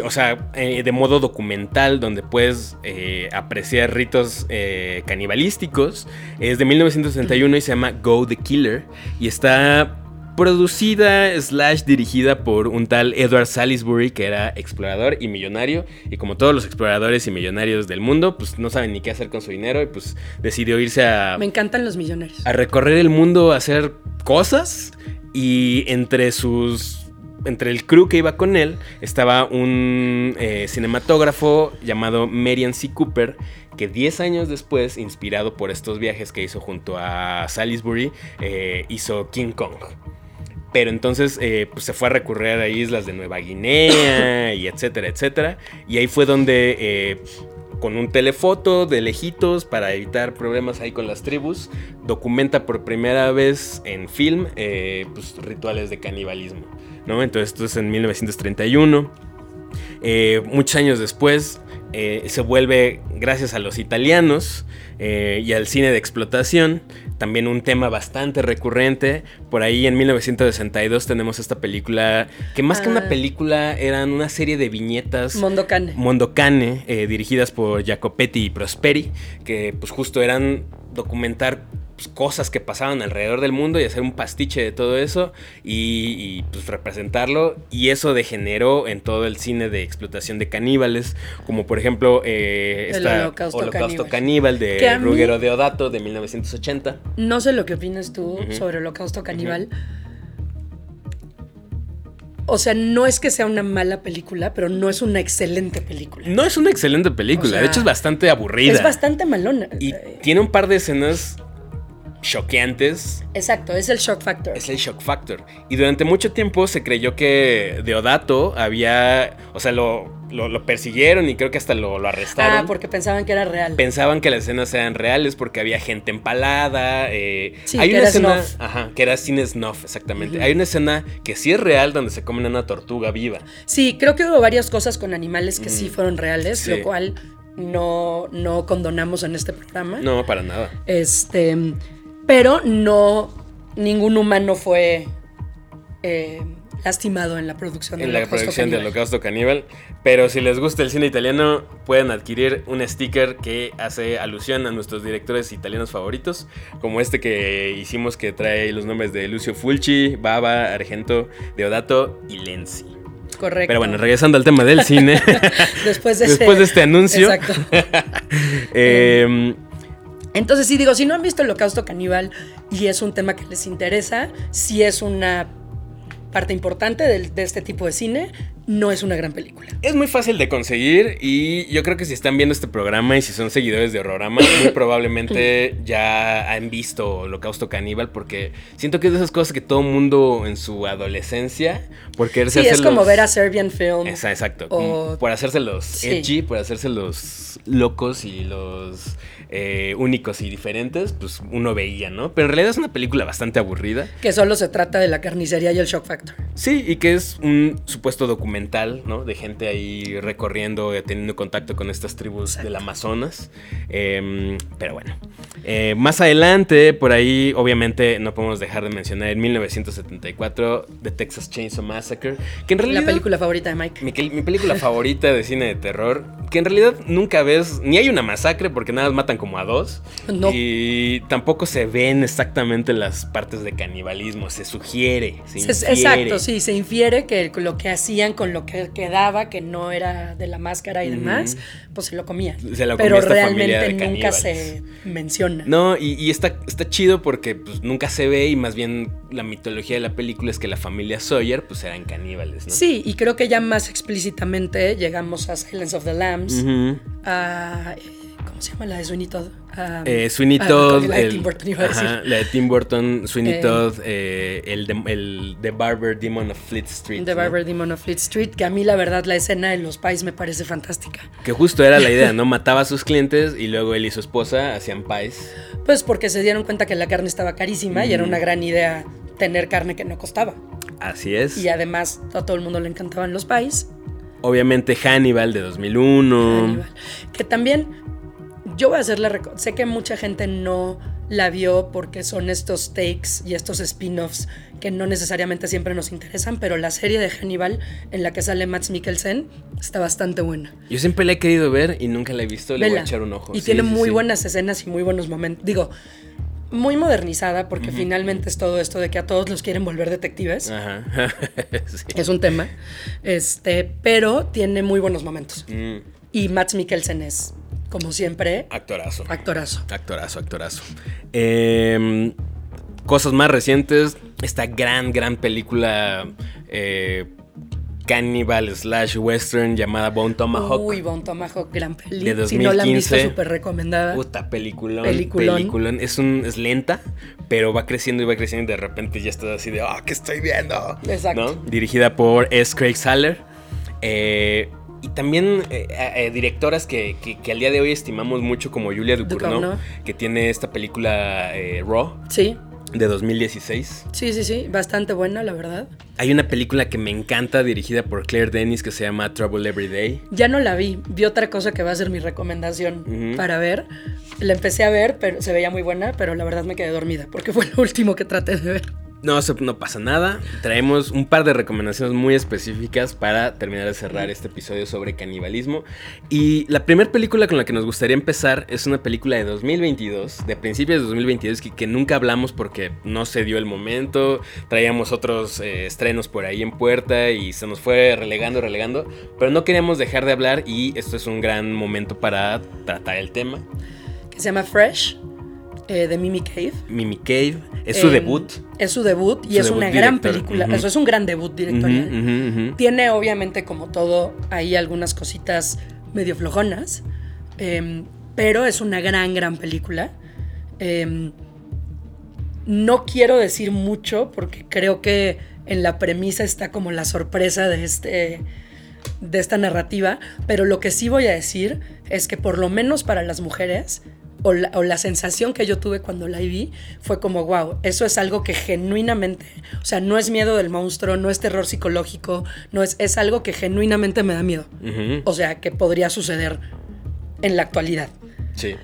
o sea, eh, de modo documental, donde puedes eh, apreciar ritos eh, canibalísticos, es de 1961 y se llama Go the Killer. Y está producida slash dirigida por un tal Edward Salisbury, que era explorador y millonario. Y como todos los exploradores y millonarios del mundo, pues no saben ni qué hacer con su dinero y pues decidió irse a Me encantan los millonarios. a recorrer el mundo a hacer cosas y entre sus entre el crew que iba con él estaba un eh, cinematógrafo llamado Marian C. Cooper que 10 años después, inspirado por estos viajes que hizo junto a Salisbury, eh, hizo King Kong. Pero entonces eh, pues se fue a recurrir a islas de Nueva Guinea <coughs> y etcétera, etcétera. Y ahí fue donde con un telefoto de lejitos para evitar problemas ahí con las tribus, documenta por primera vez en film eh, pues, rituales de canibalismo. ¿No? Entonces esto es en 1931. Eh, muchos años después eh, se vuelve, gracias a los italianos eh, y al cine de explotación, también un tema bastante recurrente. Por ahí en 1962 tenemos esta película, que más que una Ah. película eran una serie de viñetas. Mondocane. Mondocane, dirigidas por Jacopetti y Prosperi, que pues justo eran documentar pues, cosas que pasaban alrededor del mundo y hacer un pastiche de todo eso y, y, pues representarlo y eso degeneró en todo el cine de explotación de caníbales, como por ejemplo eh, El esta Holocausto Holocausto Caníbal. Caníbal de Ruggero Deodato de 1980. No sé lo que opinas tú Ujú. sobre Holocausto Caníbal. O sea, no es que sea una mala película, pero no es una excelente película. No es una excelente película, O sea, de hecho es bastante aburrida. Es bastante malona. y tiene un par de escenas choqueantes Exacto, es el shock factor. Es el shock factor. Y durante mucho tiempo se creyó que Deodato había. O sea, lo, lo, lo persiguieron y creo que hasta lo, lo arrestaron. Ah, porque pensaban que era real. Pensaban que las escenas eran reales porque había gente empalada. eh, Sí, hay que una era escena. snuff. Ajá, que era cine snuff, exactamente. Hay una escena que sí es real donde se comen a una tortuga viva. Sí, creo que hubo varias cosas con animales que sí Mm, fueron reales, sí. lo cual no, no condonamos en este programa. No, para nada. Este, pero no, ningún humano fue eh, lastimado en la producción de En la producción de. Holocausto Caníbal. Pero si les gusta el cine italiano, pueden adquirir un sticker que hace alusión a nuestros directores italianos favoritos, como este que hicimos que trae los nombres de Lucio Fulci, Baba, Argento, Deodato y Lenzi. Correcto. Pero bueno, regresando al tema del cine, <laughs> después de, después ese- de este anuncio, Exacto. <laughs> eh, Entonces, sí, digo, si no han visto Holocausto Caníbal y es un tema que les interesa, si es una parte importante de, este tipo de cine, no es una gran película. es muy fácil de conseguir y yo creo que si están viendo este programa y si son seguidores de Horrorama, <coughs> muy probablemente ya han visto Holocausto Caníbal porque siento que es de esas cosas que todo mundo en su adolescencia, por quererse Sí, es como los- ver a Serbian Film. Esa- exacto, o- por hacerse los Sí. edgy, por hacerse los locos y los eh, únicos y diferentes, pues uno veía, ¿no? Pero en realidad es una película bastante aburrida. Que solo se trata de la carnicería y el shock factor. Sí, y que es un supuesto documental, ¿no? De gente ahí recorriendo, teniendo contacto con estas tribus del Amazonas. Em, pero bueno, eh, más adelante, por ahí, obviamente, no podemos dejar de mencionar en 1974 The Texas Chainsaw Massacre, que en realidad... La película favorita de Mike. Mi, mi película favorita de cine de terror, que en realidad nunca ves, ni hay una masacre porque nada más matan como a dos. No. Y tampoco se ven exactamente las partes de canibalismo, se sugiere. Se Es- infiere. Exacto, sí, se infiere que lo que hacían con lo que quedaba, que no era de la máscara y demás, pues se lo comían. Se lo Pero comía realmente de nunca se menciona. No, y, y está, está chido porque pues, nunca se ve y más bien la mitología de la película es que la familia Sawyer pues eran caníbales, ¿no? Sí, y creo que ya más explícitamente llegamos a Silence of the Lambs, a... eh, ¿Cómo se llama la de Sweeney Todd? Eh, ah, Todd, la de el- Tim Burton iba a ajá, decir. la de Tim Burton, Sweeney Eh, Todd, eh, el, de- el The Barber Demon of Fleet Street. The ¿no? Barber Demon of Fleet Street, que a mí la verdad la escena de los pies me parece fantástica. Que justo era la idea, ¿no? <laughs> Mataba a sus clientes y luego él y su esposa hacían pies. Pues porque se dieron cuenta que la carne estaba carísima y era una gran idea tener carne que no costaba. Así es. Y además a todo el mundo le encantaban los pies. Obviamente Hannibal de 2001. Hannibal. Que también yo voy a hacerle reco- sé que mucha gente no la vio porque son estos takes y estos spin-offs que no necesariamente siempre nos interesan, pero la serie de Hannibal en la que sale Max Mikkelsen está bastante buena. Yo siempre la he querido ver y nunca la he visto. Le voy a echar un ojo. Y Sí, tiene sí, muy sí. buenas escenas y muy buenos momentos. Digo, muy modernizada porque finalmente es todo esto de que a todos los quieren volver detectives. Ajá. <laughs> Es un tema. Este, pero tiene muy buenos momentos. Mm, Y Max Mikkelsen es, como siempre, actorazo. actorazo. Actorazo, actorazo. Em, cosas más recientes. Esta gran, gran película eh, cannibal slash western llamada Bone Tomahawk. Uy, Bon Tomahawk, gran. De Si no la han visto, 2015. súper recomendada. Puta peliculón, Peliculón. peliculón. Es, un, es lenta, pero va creciendo y va creciendo y de repente ya estás así de, ah, ¿qué estoy viendo? Exacto. ¿No? Dirigida por S. Craig Saller. Eh, y también eh, eh, directoras que, que- que al día de hoy estimamos mucho como Julia Ducournau, Ducournau. que tiene esta película eh, Raw Sí, de 2016. sí, sí, sí. Bastante buena, la verdad. Hay una película que me encanta dirigida por Claire Denis que se llama Trouble Every Day. Ya no la vi. Vi otra cosa que va a ser mi recomendación para ver. La empecé a ver, pero se veía muy buena, pero la verdad me quedé dormida porque fue lo último que traté de ver. No, no pasa nada. Traemos un par de recomendaciones muy específicas para terminar de cerrar este episodio sobre canibalismo. Y la primera película con la que nos gustaría empezar es una película de 2022, de principios de 2022, que, que nunca hablamos porque no se dio el momento. Traíamos otros eh, estrenos por ahí en puerta y se nos fue relegando, relegando. Pero no queríamos dejar de hablar y esto es un gran momento para tratar el tema. Que se llama Fresh, eh, de Mimi Cave. Mimi Cave es su Eh, debut. Es su debut y Su es debut una gran película. Eso es un gran debut directorial. Tiene obviamente como todo ahí algunas cositas medio flojonas, em, pero es una gran, gran película. Em, no quiero decir mucho porque creo que en la premisa está como la sorpresa de, este, de esta narrativa, pero lo que sí voy a decir es que por lo menos para las mujeres, o la, o la sensación que yo tuve cuando la vi, fue como, wow, eso es algo que genuinamente, o sea, no es miedo del monstruo, no es terror psicológico, no es, es algo que genuinamente me da miedo. O sea, que podría suceder en la actualidad. Sí.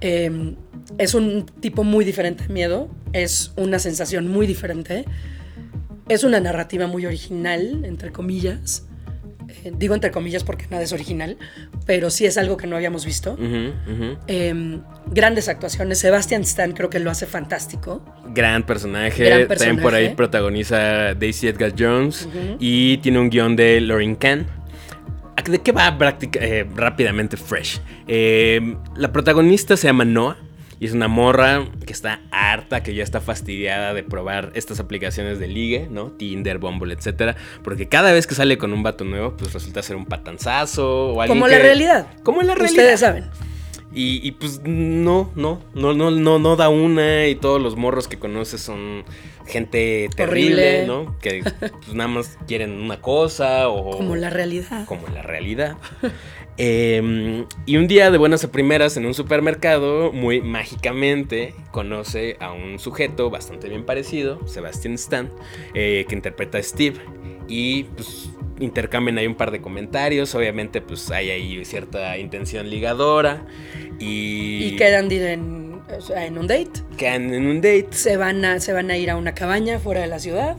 Eh, es un tipo muy diferente de miedo, es una sensación muy diferente, es una narrativa muy original, entre comillas. Digo entre comillas porque nada es original, pero sí es algo que no habíamos visto. Eh, grandes actuaciones, Sebastian Stan creo que lo hace fantástico. Gran personaje. Gran También por ahí protagoniza Daisy Edgar Jones. Y tiene un guion de Lauren Kahn. ¿De qué va eh, rápidamente Fresh? Eh, la protagonista se llama Noah. Y es una morra que está harta, que ya está fastidiada de probar estas aplicaciones de ligue, ¿no? Tinder, Bumble, etcétera. Porque cada vez que sale con un vato nuevo, pues resulta ser un patanzazo o alguien Como la realidad. Como la realidad. Ustedes saben. Y, y, pues no, no, no, no, no, no da una y todos los morros que conoces son gente terrible, Horrible. ¿no? Que pues, nada más quieren una cosa o... Como la realidad. como la realidad. Eh, y un día de buenas a primeras en un supermercado, muy mágicamente, conoce a un sujeto bastante bien parecido, Sebastian Stan, eh, que interpreta a Steve. Y pues intercambian ahí un par de comentarios. Obviamente, pues hay ahí cierta intención ligadora. Y, Y quedan en, o sea, en un date. quedan en un date. Se van, a, se van a ir a una cabaña fuera de la ciudad.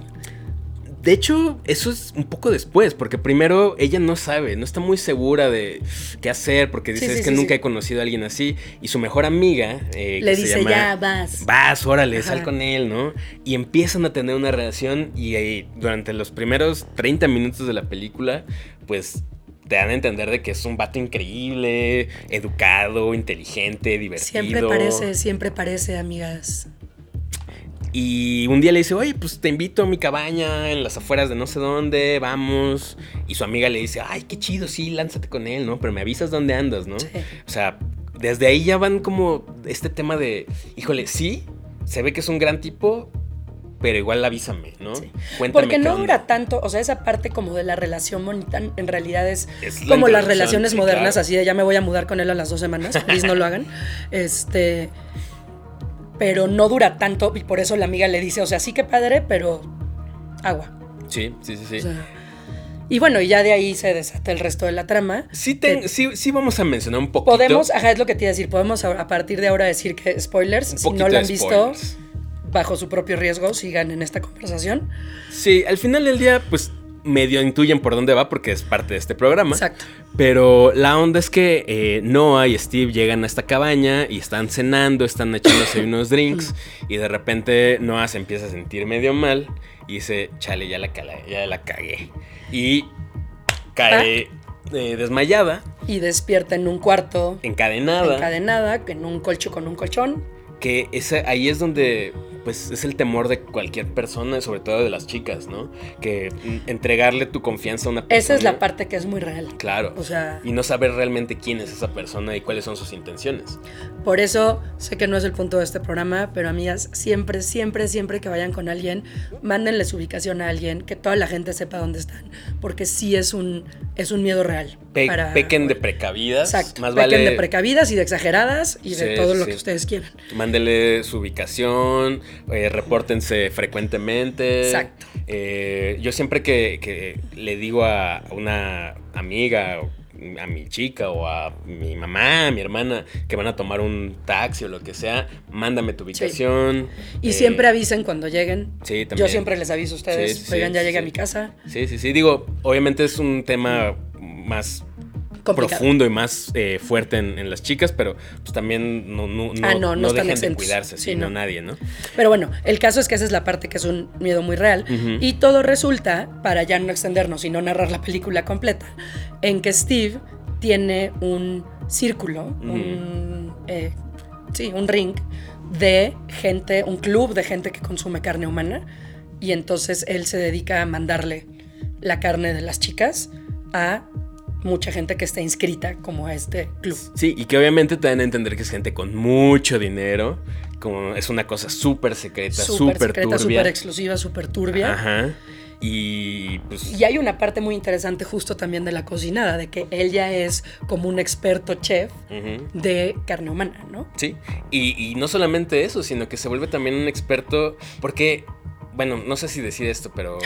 De hecho, eso es un poco después, porque primero ella no sabe, no está muy segura de qué hacer, porque dice, Sí, sí, es que sí, nunca he conocido a alguien así. Y su mejor amiga eh, Le que se dice, llama- ya vas. Vas, órale, Ajá. sal con él, ¿no? Y empiezan a tener una relación y eh, durante los primeros 30 minutos de la película, pues te dan a entender de que es un vato increíble, educado, inteligente, divertido. Siempre parece, siempre parece, amigas. Y un día le dice, oye, pues te invito a mi cabaña en las afueras de no sé dónde, vamos. Y su amiga le dice, ay, qué chido, sí, lánzate con él, ¿no? Pero me avisas dónde andas, ¿no? Sí. O sea, desde ahí ya van como este tema de, híjole, sí, se ve que es un gran tipo, pero igual avísame, ¿no? Sí. Cuéntame Porque no dura tanto, o sea, esa parte como de la relación bonita en realidad es, Es la como las relaciones sí, modernas, claro. así de ya me voy a mudar con él a las dos semanas, please no lo hagan. <laughs> Este, pero no dura tanto y por eso la amiga le dice, o sea, sí que padre, pero agua. Sí, sí, sí, sí. O sea, y bueno, y ya de ahí se desata el resto de la trama. sí, ten- que- sí, sí vamos a mencionar un poquito. Podemos, ajá, es lo que te iba a decir, podemos a a partir de ahora decir que spoilers, si no lo han visto, bajo su propio riesgo, sigan en esta conversación. Sí, al final del día, pues medio intuyen por dónde va porque es parte de este programa. Exacto. Pero la onda es que eh, Noah y Steve llegan a esta cabaña y están cenando, están echándose <coughs> unos drinks y de repente Noah se empieza a sentir medio mal y dice, chale, ya la, cala- ya la cagué. Y cae eh, desmayada, Y despierta en un cuarto encadenada, encadenada, en un colcho con un colchón. Que ese, ahí es donde pues es el temor de cualquier persona, sobre todo de las chicas, ¿no? Que entregarle tu confianza a una persona. Esa es la parte que es muy real. Claro. O sea, y no saber realmente quién es esa persona y cuáles son sus intenciones. por eso sé que no es el punto de este programa, pero amigas, siempre, siempre, siempre que vayan con alguien, mándenle su ubicación a alguien, que toda la gente sepa dónde están, porque sí es un, es un miedo real. Pe- para- pequen de precavidas. Exacto. Más pequen vale de precavidas y de exageradas y de Sí, todo lo que ustedes quieran. Mándele su ubicación, eh, repórtense frecuentemente. Exacto. Eh, yo siempre que, que le digo a una amiga, a mi chica o a mi mamá, a mi hermana, que van a tomar un taxi o lo que sea, mándame tu ubicación. Y Eh, siempre avisen cuando lleguen. Sí, también. Yo siempre les aviso a ustedes, Sí, sí, oigan, ya llegué a mi casa. Sí, sí, sí. Digo, obviamente es un tema más Complicado. profundo y más eh, fuerte en, en las chicas, pero pues también no, no, no, Ah, no, no dejen de cuidarse, Sí, sino no. nadie, ¿no? Pero bueno, el caso es que esa es la parte que es un miedo muy real. Y todo resulta, para ya no extendernos y no narrar la película completa, en que Steve tiene un círculo, un, eh, sí, un ring de gente, un club de gente que consume carne humana. Y entonces él se dedica a mandarle la carne de las chicas a mucha gente que está inscrita como a este club. Sí, y que obviamente te dan a entender que es gente con mucho dinero, como es una cosa súper secreta, Súper súper secreta, turbia. súper exclusiva, súper turbia. Ajá. Y pues Y hay una parte muy interesante justo también de la cocinada, de que él ya es como un experto chef de carne humana, ¿no? Sí, y, y no solamente eso, sino que se vuelve también un experto, porque, bueno, no sé si decir esto, pero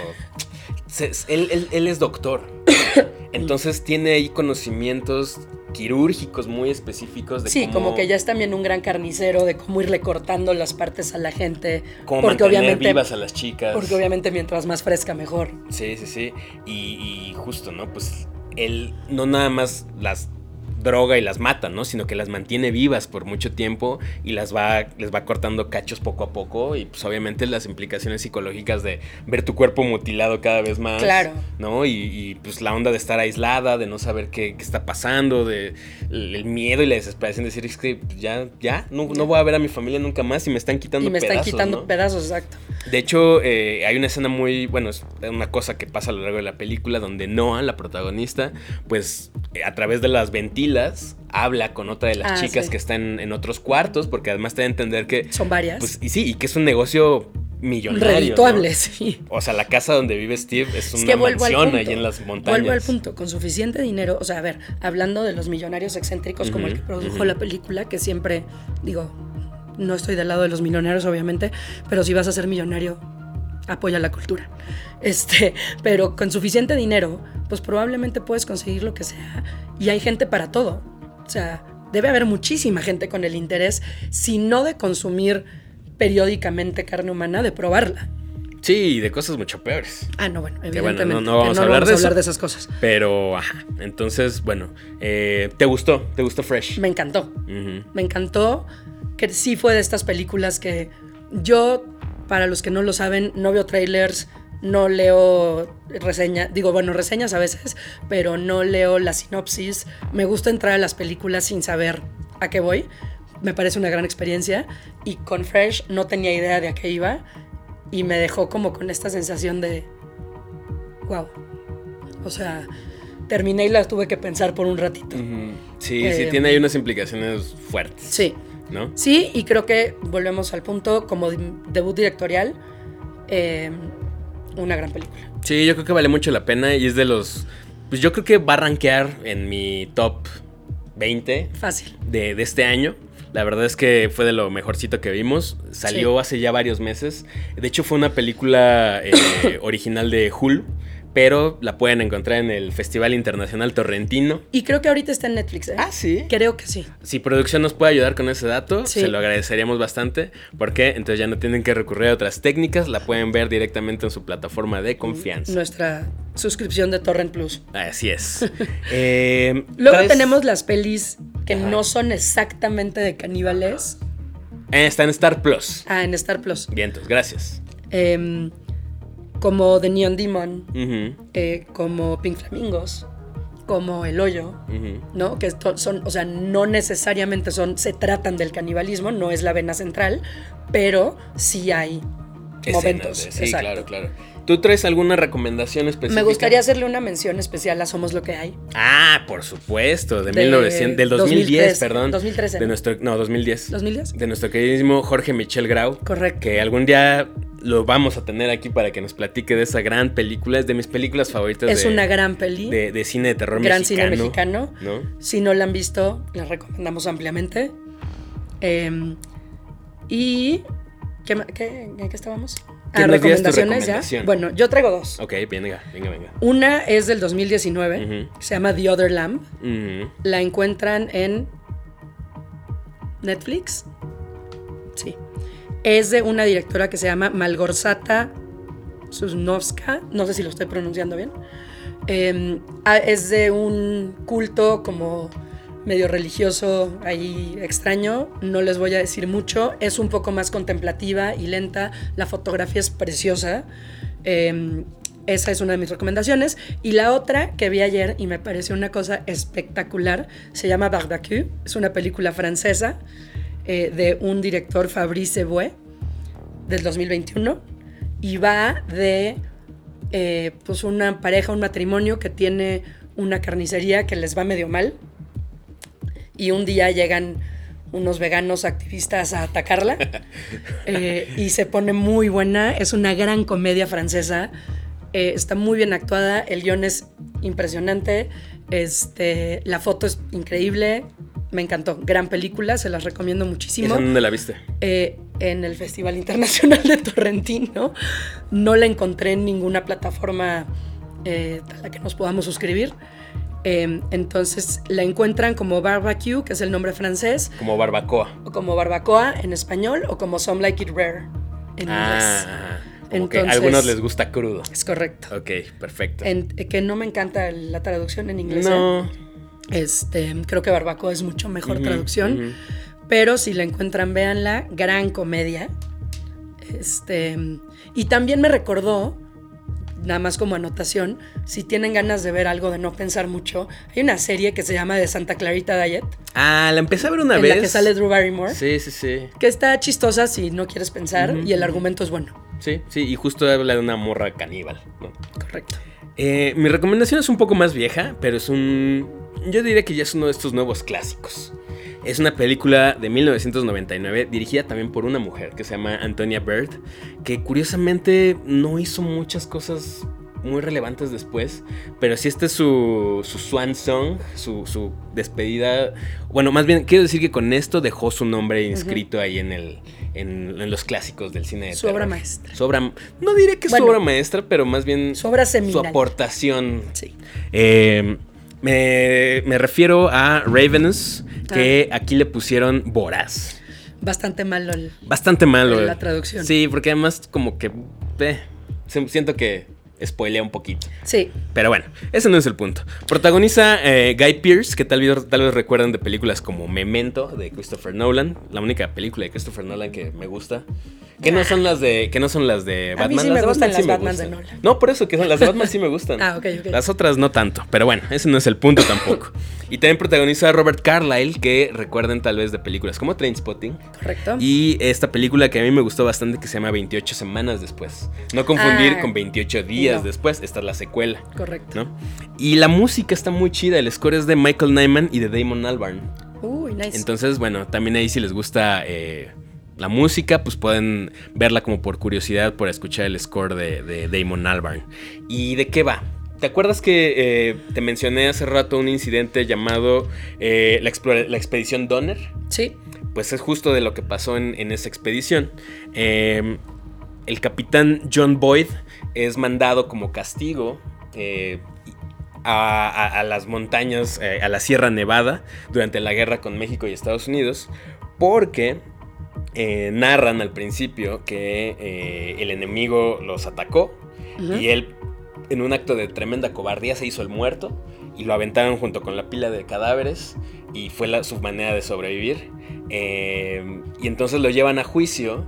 se- él, él- él es doctor, <coughs> entonces tiene ahí conocimientos quirúrgicos muy específicos de Sí, cómo, como que ya es también un gran carnicero de cómo irle cortando las partes a la gente. cómo porque mantener obviamente, vivas a las chicas. porque obviamente mientras más fresca mejor. Sí, sí, sí, y, y justo, ¿no? Pues él no nada más las droga y las mata, ¿no? Sino que las mantiene vivas por mucho tiempo y las va, les va cortando cachos poco a poco y pues obviamente las implicaciones psicológicas de ver tu cuerpo mutilado cada vez más. Claro. ¿No? Y, y, pues la onda de estar aislada, de no saber qué, qué está pasando, de el, el miedo y la desesperación de decir, es que ya, ya, no, no voy a ver a mi familia nunca más y me están quitando Y me están pedazos, quitando ¿no? pedazos, exacto. De hecho, eh, hay una escena muy, bueno, es una cosa que pasa a lo largo de la película donde Noah, la protagonista, pues a través de las ventilas habla con otra de las Ah, chicas sí. que están en otros cuartos, porque además te da a entender que, Son varias. pues, y sí, y que es un negocio millonario. ¿no? redituable, <laughs> sí. O sea, la casa donde vive Steve es Es una que mansión punto. ahí en las montañas. Vuelvo al punto, con suficiente dinero, o sea, a ver, hablando de los millonarios excéntricos como el que produjo la película, que siempre, digo, no estoy del lado de los millonarios, obviamente, pero si vas a ser millonario, apoya la cultura. Este, pero con suficiente dinero, pues probablemente puedes conseguir lo que sea. Y hay gente para todo. O sea, debe haber muchísima gente con el interés, si no de consumir periódicamente carne humana, de probarla. Sí, de cosas mucho peores. Ah, no, bueno, Que evidentemente. bueno, no, no que vamos a hablar vamos de a hablar eso. de esas cosas. Pero, ajá. Entonces, bueno, eh, ¿te gustó? ¿Te gustó Fresh? Me encantó. Me encantó que sí fue de estas películas que yo, para los que no lo saben, no veo trailers, no leo reseñas, digo, bueno, reseñas a veces, pero no leo la sinopsis. Me gusta entrar a las películas sin saber a qué voy. Me parece una gran experiencia. Y con Fresh no tenía idea de a qué iba. Y me dejó como con esta sensación de, wow. O sea, terminé y la tuve que pensar por un ratito. Sí, sí, Eh, tiene ahí unas implicaciones fuertes. Sí. ¿No? Sí, y creo que volvemos al punto como de- debut directorial, eh, una gran película. Sí, yo creo que vale mucho la pena y es de los... Pues yo creo que va a rankear en mi top 20 Fácil. de, de este año. La verdad es que fue de lo mejorcito que vimos. Salió Sí. hace ya varios meses. De hecho, fue una película eh, <coughs> original de Hulu, pero la pueden encontrar en el Festival Internacional Torrentino. Y creo que ahorita está en Netflix, ¿eh? sí. Creo que sí. Si producción nos puede ayudar con ese dato, Sí. se lo agradeceríamos bastante, porque entonces ya no tienen que recurrir a otras técnicas, la pueden ver directamente en su plataforma de confianza. Nuestra suscripción de Torrent Plus. Así es. <laughs> Eh, Luego ¿traes- tenemos las pelis que Ajá. no son exactamente de caníbales. Eh, está en Star Plus. Ah, en Star Plus. Vientos, gracias. Em, como The Neon Demon, eh, como Pink Flamingos, como El Hoyo. ¿no? Que son, o sea, no necesariamente son, se tratan del canibalismo, no es la vena central, pero sí hay Escenas momentos. de- sí, exacto. claro, claro. ¿Tú traes alguna recomendación específica? Me gustaría hacerle una mención especial a Somos lo que hay. Ah, por supuesto, de, De 1900, del 2010, 2013, perdón. 2013, De nuestro, no, 2010. ¿2010? De nuestro queridísimo Jorge Michel Grau. Correcto. Que algún día lo vamos a tener aquí para que nos platique de esa gran película. Es de mis películas favoritas Es de, una gran peli, de, de cine de terror gran mexicano. cine mexicano. ¿No? Si no la han visto, la recomendamos ampliamente. Em, y... ¿qué, qué- ¿En qué estábamos? ¿Qué Ah, nos dirías tu recomendaciones ya. Bueno, yo traigo dos. Ok, venga, venga, venga. Una es del 2019, Ujú. se llama The Other Lamb. La encuentran en Netflix. Sí. Es de una directora que se llama Malgorzata Susnovska. No sé si lo estoy pronunciando bien. Eh, ah, es de un culto como medio religioso ahí extraño. No les voy a decir mucho. Es un poco más contemplativa y lenta. La fotografía es preciosa. Eh, esa es una de mis recomendaciones. Y la otra que vi ayer y me pareció una cosa espectacular se llama Barbecue. Es una película francesa eh, de un director Fabrice Eboué del 2021 y va de eh, pues una pareja, un matrimonio que tiene una carnicería que les va medio mal y un día llegan unos veganos activistas a atacarla <laughs> eh, y se pone muy buena, es una gran comedia francesa, eh, está muy bien actuada, el guion es impresionante, este, la foto es increíble, me encantó, gran película, se las recomiendo muchísimo ¿Esa dónde la viste? eh, en el Festival Internacional de Torrentino. No la encontré en ninguna plataforma a la que nos podamos suscribir. Eh, entonces la encuentran como Barbecue, que es el nombre francés, Como barbacoa. o como Barbacoa en español, o como Some Like It Rare en inglés. Ah, como que a Entonces- algunos les gusta crudo. Es correcto. Ok, perfecto. En- eh, que no me encanta la traducción en inglés. ¿eh? no. Este, creo que Barbacoa es mucho mejor traducción. Pero si la encuentran, véanla. Gran comedia. Este. Y también me recordó, nada más como anotación, si tienen ganas de ver algo de no pensar mucho, hay una serie que se llama The Santa Clarita Diet, Ah, la empecé a ver una en vez. la que sale Drew Barrymore, Sí, sí, sí. que está chistosa si no quieres pensar y el argumento es bueno. Sí, sí, y justo habla de una morra caníbal, ¿no? Correcto. Eh, mi recomendación es un poco más vieja, pero es un. Yo diría que ya es uno de estos nuevos clásicos. Es una película de 1999 dirigida también por una mujer que se llama Antonia Bird, que curiosamente no hizo muchas cosas muy relevantes después, pero sí este es su, su swan song, su, su, despedida. Bueno, más bien quiero decir que con esto dejó su nombre inscrito ahí en el en, los clásicos del cine de Su obra maestra. Su obra, no diré que es su obra maestra, pero más bien su, obra su aportación. Sí. Eh, me, me, refiero a Ravenous, que ah. aquí le pusieron Voraz. Bastante malo. Bastante malo. La traducción. Sí, porque además como que... Eh, siento que spoilea un poquito. Sí. Pero bueno, ese no es el punto. Protagoniza eh, Guy Pearce, que tal vez, tal vez recuerdan de películas como Memento de Christopher Nolan, la única película de Christopher Nolan que me gusta. Que no son las de, que no son las de Batman. A mí sí las me gustan las Batman de Nolan. No, por eso que son las de Batman sí me gustan. <laughs> ah, ok, ok. Las otras no tanto. Pero bueno, ese no es el punto tampoco. <laughs> y también protagoniza a Robert Carlyle, que recuerden tal vez de películas como Trainspotting. Correcto. Y esta película que a mí me gustó bastante que se llama 28 semanas después. No confundir ah, con 28 días después. Esta es la secuela. Correcto. Y la música está muy chida. El score es de Michael Nyman y de Damon Albarn. Uy, nice. Entonces, bueno, también ahí si les gusta... Eh, la música, pues pueden verla como por curiosidad, por escuchar el score de, Damon Albarn. ¿Y de qué va? ¿Te acuerdas que eh, te mencioné hace rato un incidente llamado eh, la, expedición Donner? Sí. Pues es justo de lo que pasó en, esa expedición. Em, el capitán John Boyd es mandado como castigo eh, a, las montañas, a la Sierra Nevada, durante la guerra con México y Estados Unidos, porque eh, narran al principio que eh, el enemigo los atacó y él, en un acto de tremenda cobardía, se hizo el muerto y lo aventaron junto con la pila de cadáveres y fue su manera de sobrevivir. Eh, y entonces lo llevan a juicio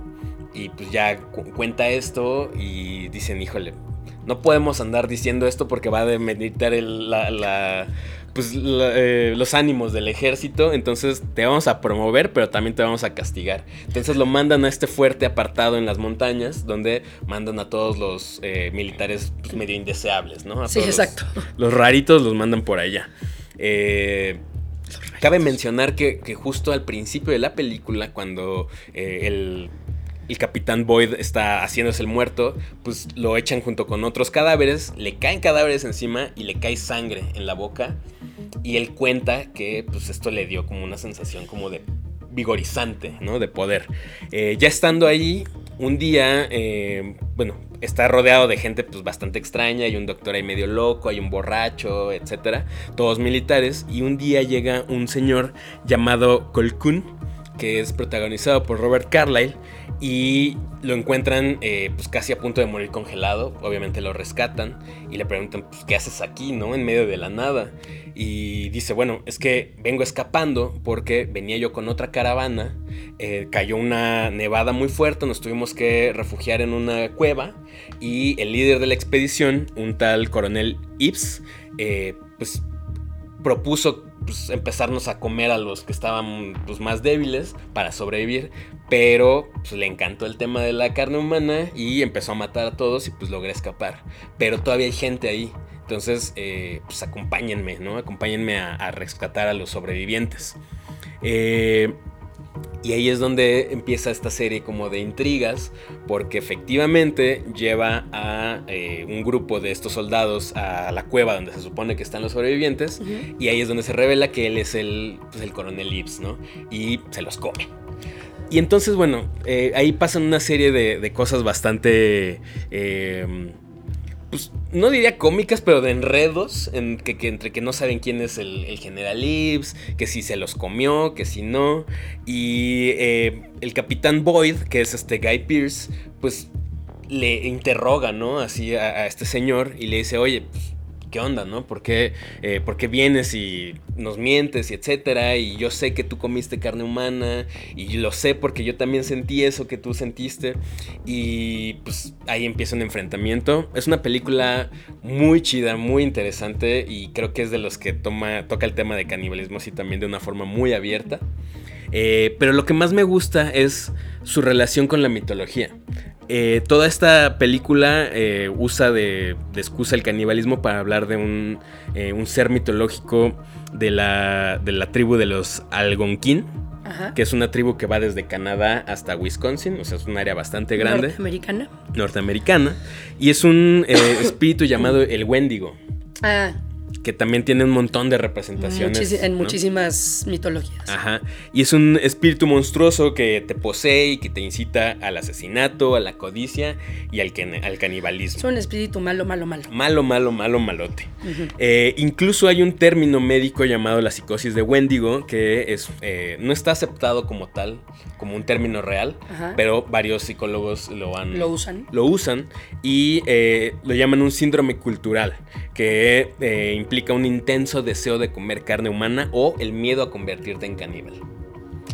y pues ya cuenta esto y dicen, híjole, no podemos andar diciendo esto porque va a demeritar la pues, eh, los ánimos del ejército, entonces te vamos a promover, pero también te vamos a castigar. Entonces lo mandan a este fuerte apartado en las montañas, donde mandan a todos los eh, militares pues, medio indeseables, ¿no? sí, exacto. Los, raritos los mandan por allá. Eh, cabe mencionar que, que, justo al principio de la película, cuando el el capitán Boyd está haciéndose el muerto, pues lo echan junto con otros cadáveres, le caen cadáveres encima y le cae sangre en la boca. Y él cuenta que pues esto le dio como una sensación como de vigorizante, ¿no? De poder. Eh, ya estando ahí, un día, eh, bueno, está rodeado de gente pues bastante extraña, hay un doctor ahí medio loco, hay un borracho, etcétera, todos militares, y un día llega un señor llamado Colcún, que es protagonizado por Robert Carlyle, y lo encuentran eh, pues casi a punto de morir congelado. Obviamente lo rescatan y le preguntan, pues, ¿qué haces aquí, no? En medio de la nada. Y dice, bueno, es que vengo escapando porque venía yo con otra caravana. Eh, cayó una nevada muy fuerte, nos tuvimos que refugiar en una cueva. Y el líder de la expedición, un tal coronel Ips, eh, pues propuso pues, empezarnos a comer a los que estaban pues, más débiles para sobrevivir. Pero pues, le encantó el tema de la carne humana y empezó a matar a todos y pues logré escapar. Pero todavía hay gente ahí. Entonces, eh, pues acompáñenme, ¿no? Acompáñenme a, a rescatar a los sobrevivientes. Eh, y ahí es donde empieza esta serie como de intrigas, porque efectivamente lleva a eh, un grupo de estos soldados a la cueva donde se supone que están los sobrevivientes, y ahí es donde se revela que él es el, pues, el coronel Ips, ¿no? Y se los come. Y entonces, bueno, eh, ahí pasan una serie de, cosas bastante... Eh, pues no diría cómicas, pero de enredos, en que, entre que no saben quién es el, general Ives, que si se los comió, que si no. Y eh, el capitán Boyd, que es este Guy Pierce, pues le interroga, ¿no? Así a, a este señor y le dice, oye, pues, ¿qué onda, no? ¿Por qué, eh, vienes y nos mientes y etcétera? Y yo sé que tú comiste carne humana y lo sé porque yo también sentí eso que tú sentiste. Y pues ahí empieza un enfrentamiento. Es una película muy chida, muy interesante y creo que es de los que toma, toca el tema de canibalismo así también de una forma muy abierta. Eh, pero lo que más me gusta es su relación con la mitología. Eh, toda esta película eh, usa de, de, excusa el canibalismo para hablar de un, eh, un ser mitológico de la, de la, tribu de los Algonquin, Ajá. que es una tribu que va desde Canadá hasta Wisconsin, o sea, es un área bastante grande. Norteamericana. Norteamericana. Y es un <laughs> espíritu llamado el Wendigo. Ah que también tiene un montón de representaciones. Muchis en ¿no? muchísimas mitologías. Ajá. Y es un espíritu monstruoso que te posee y que te incita al asesinato, a la codicia y al, can al canibalismo. Es un espíritu malo, malo, malo. Malo, malo, malo, malote. Uh -huh. eh, incluso hay un término médico llamado la psicosis de Wendigo que es, eh, no está aceptado como tal, como un término real, Ajá. pero varios psicólogos lo han... Lo usan. Lo usan y eh, lo llaman un síndrome cultural que implica un intenso deseo de comer carne humana o el miedo a convertirte en caníbal.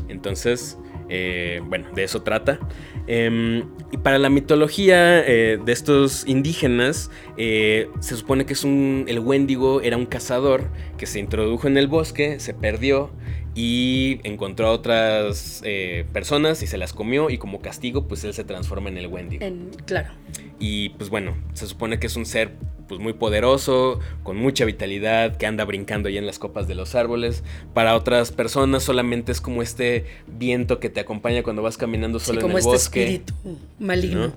Entonces, eh, bueno, de eso trata. Eh, y para la mitología eh, de estos indígenas, eh, se supone que es un, el Wendigo era un cazador que se introdujo en el bosque, se perdió y encontró a otras eh, personas y se las comió y como castigo pues él se transforma en el. En, claro. Y pues bueno, se supone que es un ser pues muy poderoso, con mucha vitalidad, que anda brincando ahí en las copas de los árboles. Para otras personas solamente es como este viento que te acompaña cuando vas caminando solo sí, como en el este bosque. espíritu maligno. ¿no?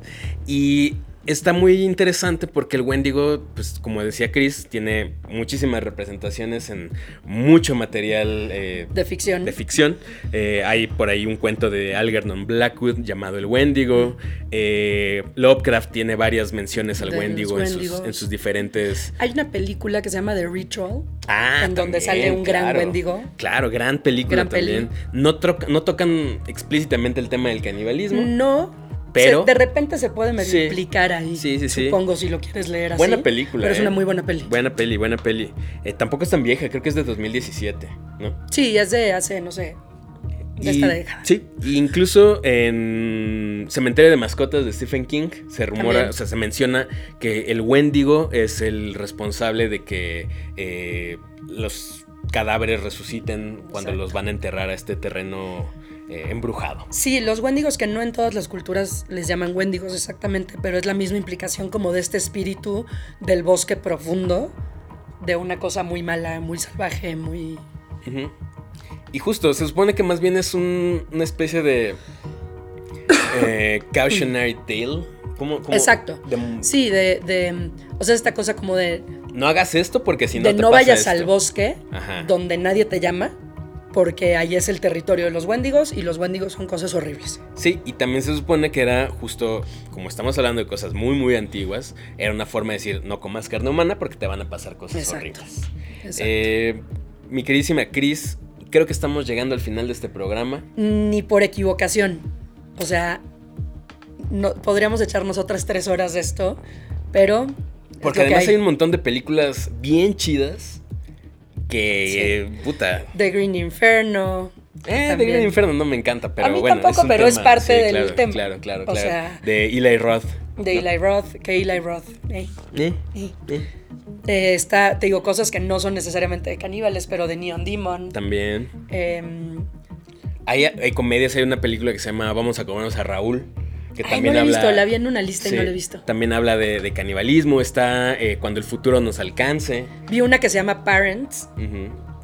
Y está muy interesante porque el Wendigo, pues como decía Chris, tiene muchísimas representaciones en mucho material eh, de ficción. De ficción. Eh, hay por ahí un cuento de Algernon Blackwood llamado El Wendigo. Eh, Lovecraft tiene varias menciones al De Wendigo en sus, Wendigos. en sus, diferentes. Hay una película que se llama The Ritual. Ah, en donde sale un gran. Wendigo. Claro, gran película Gran también. No, no tocan explícitamente el tema del canibalismo. No. Pero- se- de repente se puede medio Sí. implicar ahí. Sí, sí, sí. Supongo si lo quieres leer así. Buena película. Pero es ¿eh? una muy buena peli. Buena peli, buena peli. Eh, tampoco es tan vieja, creo que es de 2017, ¿no? Sí, es de hace, no sé, de Y- esta. Sí, incluso en Cementerio de Mascotas de Stephen King se rumora, También. o sea, se menciona que el Wendigo es el responsable de que eh, los cadáveres resuciten cuando Exacto. los van a enterrar a este terreno eh, embrujado. Sí, los wendigos que no en todas las culturas les llaman wendigos exactamente, pero es la misma implicación como de este espíritu del bosque profundo, de una cosa muy mala, muy salvaje, muy... Y justo, se supone que más bien es un- una especie de eh, <coughs> cautionary tale. ¿Cómo, cómo- Exacto. de- Sí, de, de... O sea, esta cosa como de... no hagas esto porque si no de te no pasa vayas esto. al bosque Ajá. donde nadie te llama, porque ahí es el territorio de los wendigos y los wendigos son cosas horribles. Sí, y también se supone que era justo, como estamos hablando de cosas muy, muy antiguas, era una forma de decir, no comas carne humana porque te van a pasar cosas Exacto. horribles. Exacto. Eh, mi queridísima Cris, creo que estamos llegando al final de este programa. Ni por equivocación. O sea, no, podríamos echarnos otras tres horas de esto, pero... Porque además hay. hay un montón de películas bien chidas que, eh, puta... The Green Inferno. Eh, también. Gran Inferno no me encanta, pero A mí bueno. tampoco, un pero es parte sí, del claro, tema. Claro, claro, O claro. sea- de Eli Roth. De Eli Roth, que Eli Roth. eh, Eh, eh. eh, Eh, está, te digo, cosas que no son necesariamente de caníbales, pero de Neon Demon. También. Em, Hay, hay comedias, hay una película que se llama Vamos a comernos a Raúl. Que ay, también no habla. visto, la vi en una lista y no la he visto. También habla de, de canibalismo. Está eh, Cuando el futuro nos alcance. Vi una que se llama Parents,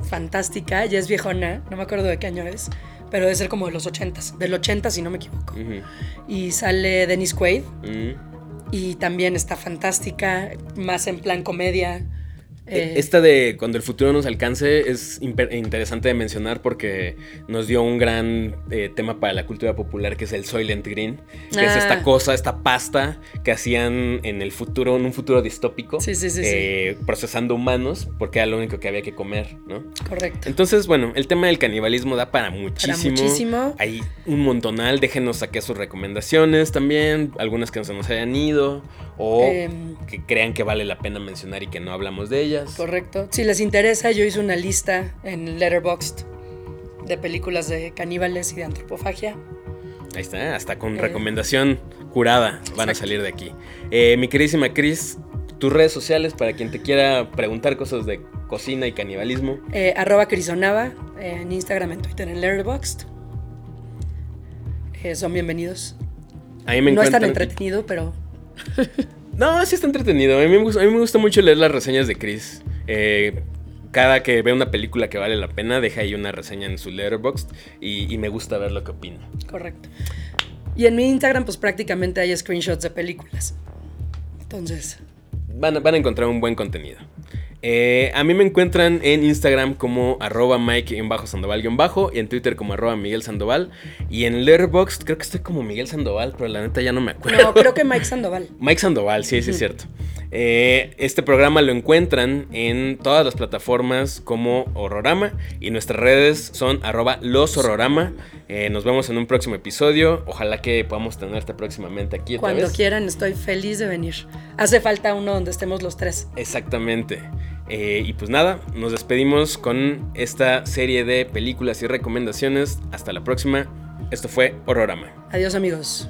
fantástica, ya es viejona, no me acuerdo de qué año es, pero debe ser como de los 80s, del 80 si no me equivoco. Y sale Dennis Quaid y también está fantástica, más en plan comedia. Eh, Esta de Cuando el futuro nos alcance es interesante de mencionar porque nos dio un gran eh, tema para la cultura popular que es el Soylent Green, que es Ah. esta cosa, esta pasta que hacían en el futuro, en un futuro distópico, Sí, sí, sí, eh, procesando humanos porque era lo único que había que comer, ¿no? correcto. Entonces, bueno, el tema del canibalismo da para Para muchísimo. muchísimo. Hay un montonal. Déjenos aquí sus recomendaciones también. Algunas que no se nos hayan ido. O Em, que crean que vale la pena mencionar y que no hablamos de ellas. Correcto. Si les interesa, yo hice una lista en Letterboxd de películas de caníbales y de antropofagia. Ahí está, hasta con Eh. recomendación curada van a salir de aquí. Eh, mi queridísima Cris, tus redes sociales para quien te quiera preguntar cosas de cocina y canibalismo. Eh, arroba Crisonava en Instagram, en Twitter, en Letterboxd. son bienvenidos. Ahí me no es tan entretenido, pero <laughs> No, sí está entretenido. A mí, me gusta, a mí me gusta mucho leer las reseñas de Chris. Eh, cada que veo una película que vale la pena, deja ahí una reseña en su letterboxd y, y me gusta ver lo que opina. correcto. Y en mi Instagram, pues prácticamente hay screenshots de películas. Entonces, van a encontrar un buen contenido. Eh, a mí me encuentran en Instagram como arroba Mike-Sandoval-bajo y en Twitter como arroba Miguel Sandoval. Y en Letterboxd creo que estoy como Miguel Sandoval, pero la neta ya no me acuerdo. no, creo que Mike Sandoval. Mike Sandoval, sí, sí es cierto. Eh, este programa lo encuentran en todas las plataformas como Horrorama y nuestras redes son arroba los Horrorama. Eh, nos vemos en un próximo episodio. Ojalá que podamos tenerte próximamente aquí otra Cuando vez. quieran, estoy feliz de venir. Hace falta uno donde estemos los tres. Exactamente. Eh, y pues nada, nos despedimos con esta serie de películas y recomendaciones. Hasta la próxima. Esto fue Horrorama. Adiós, amigos.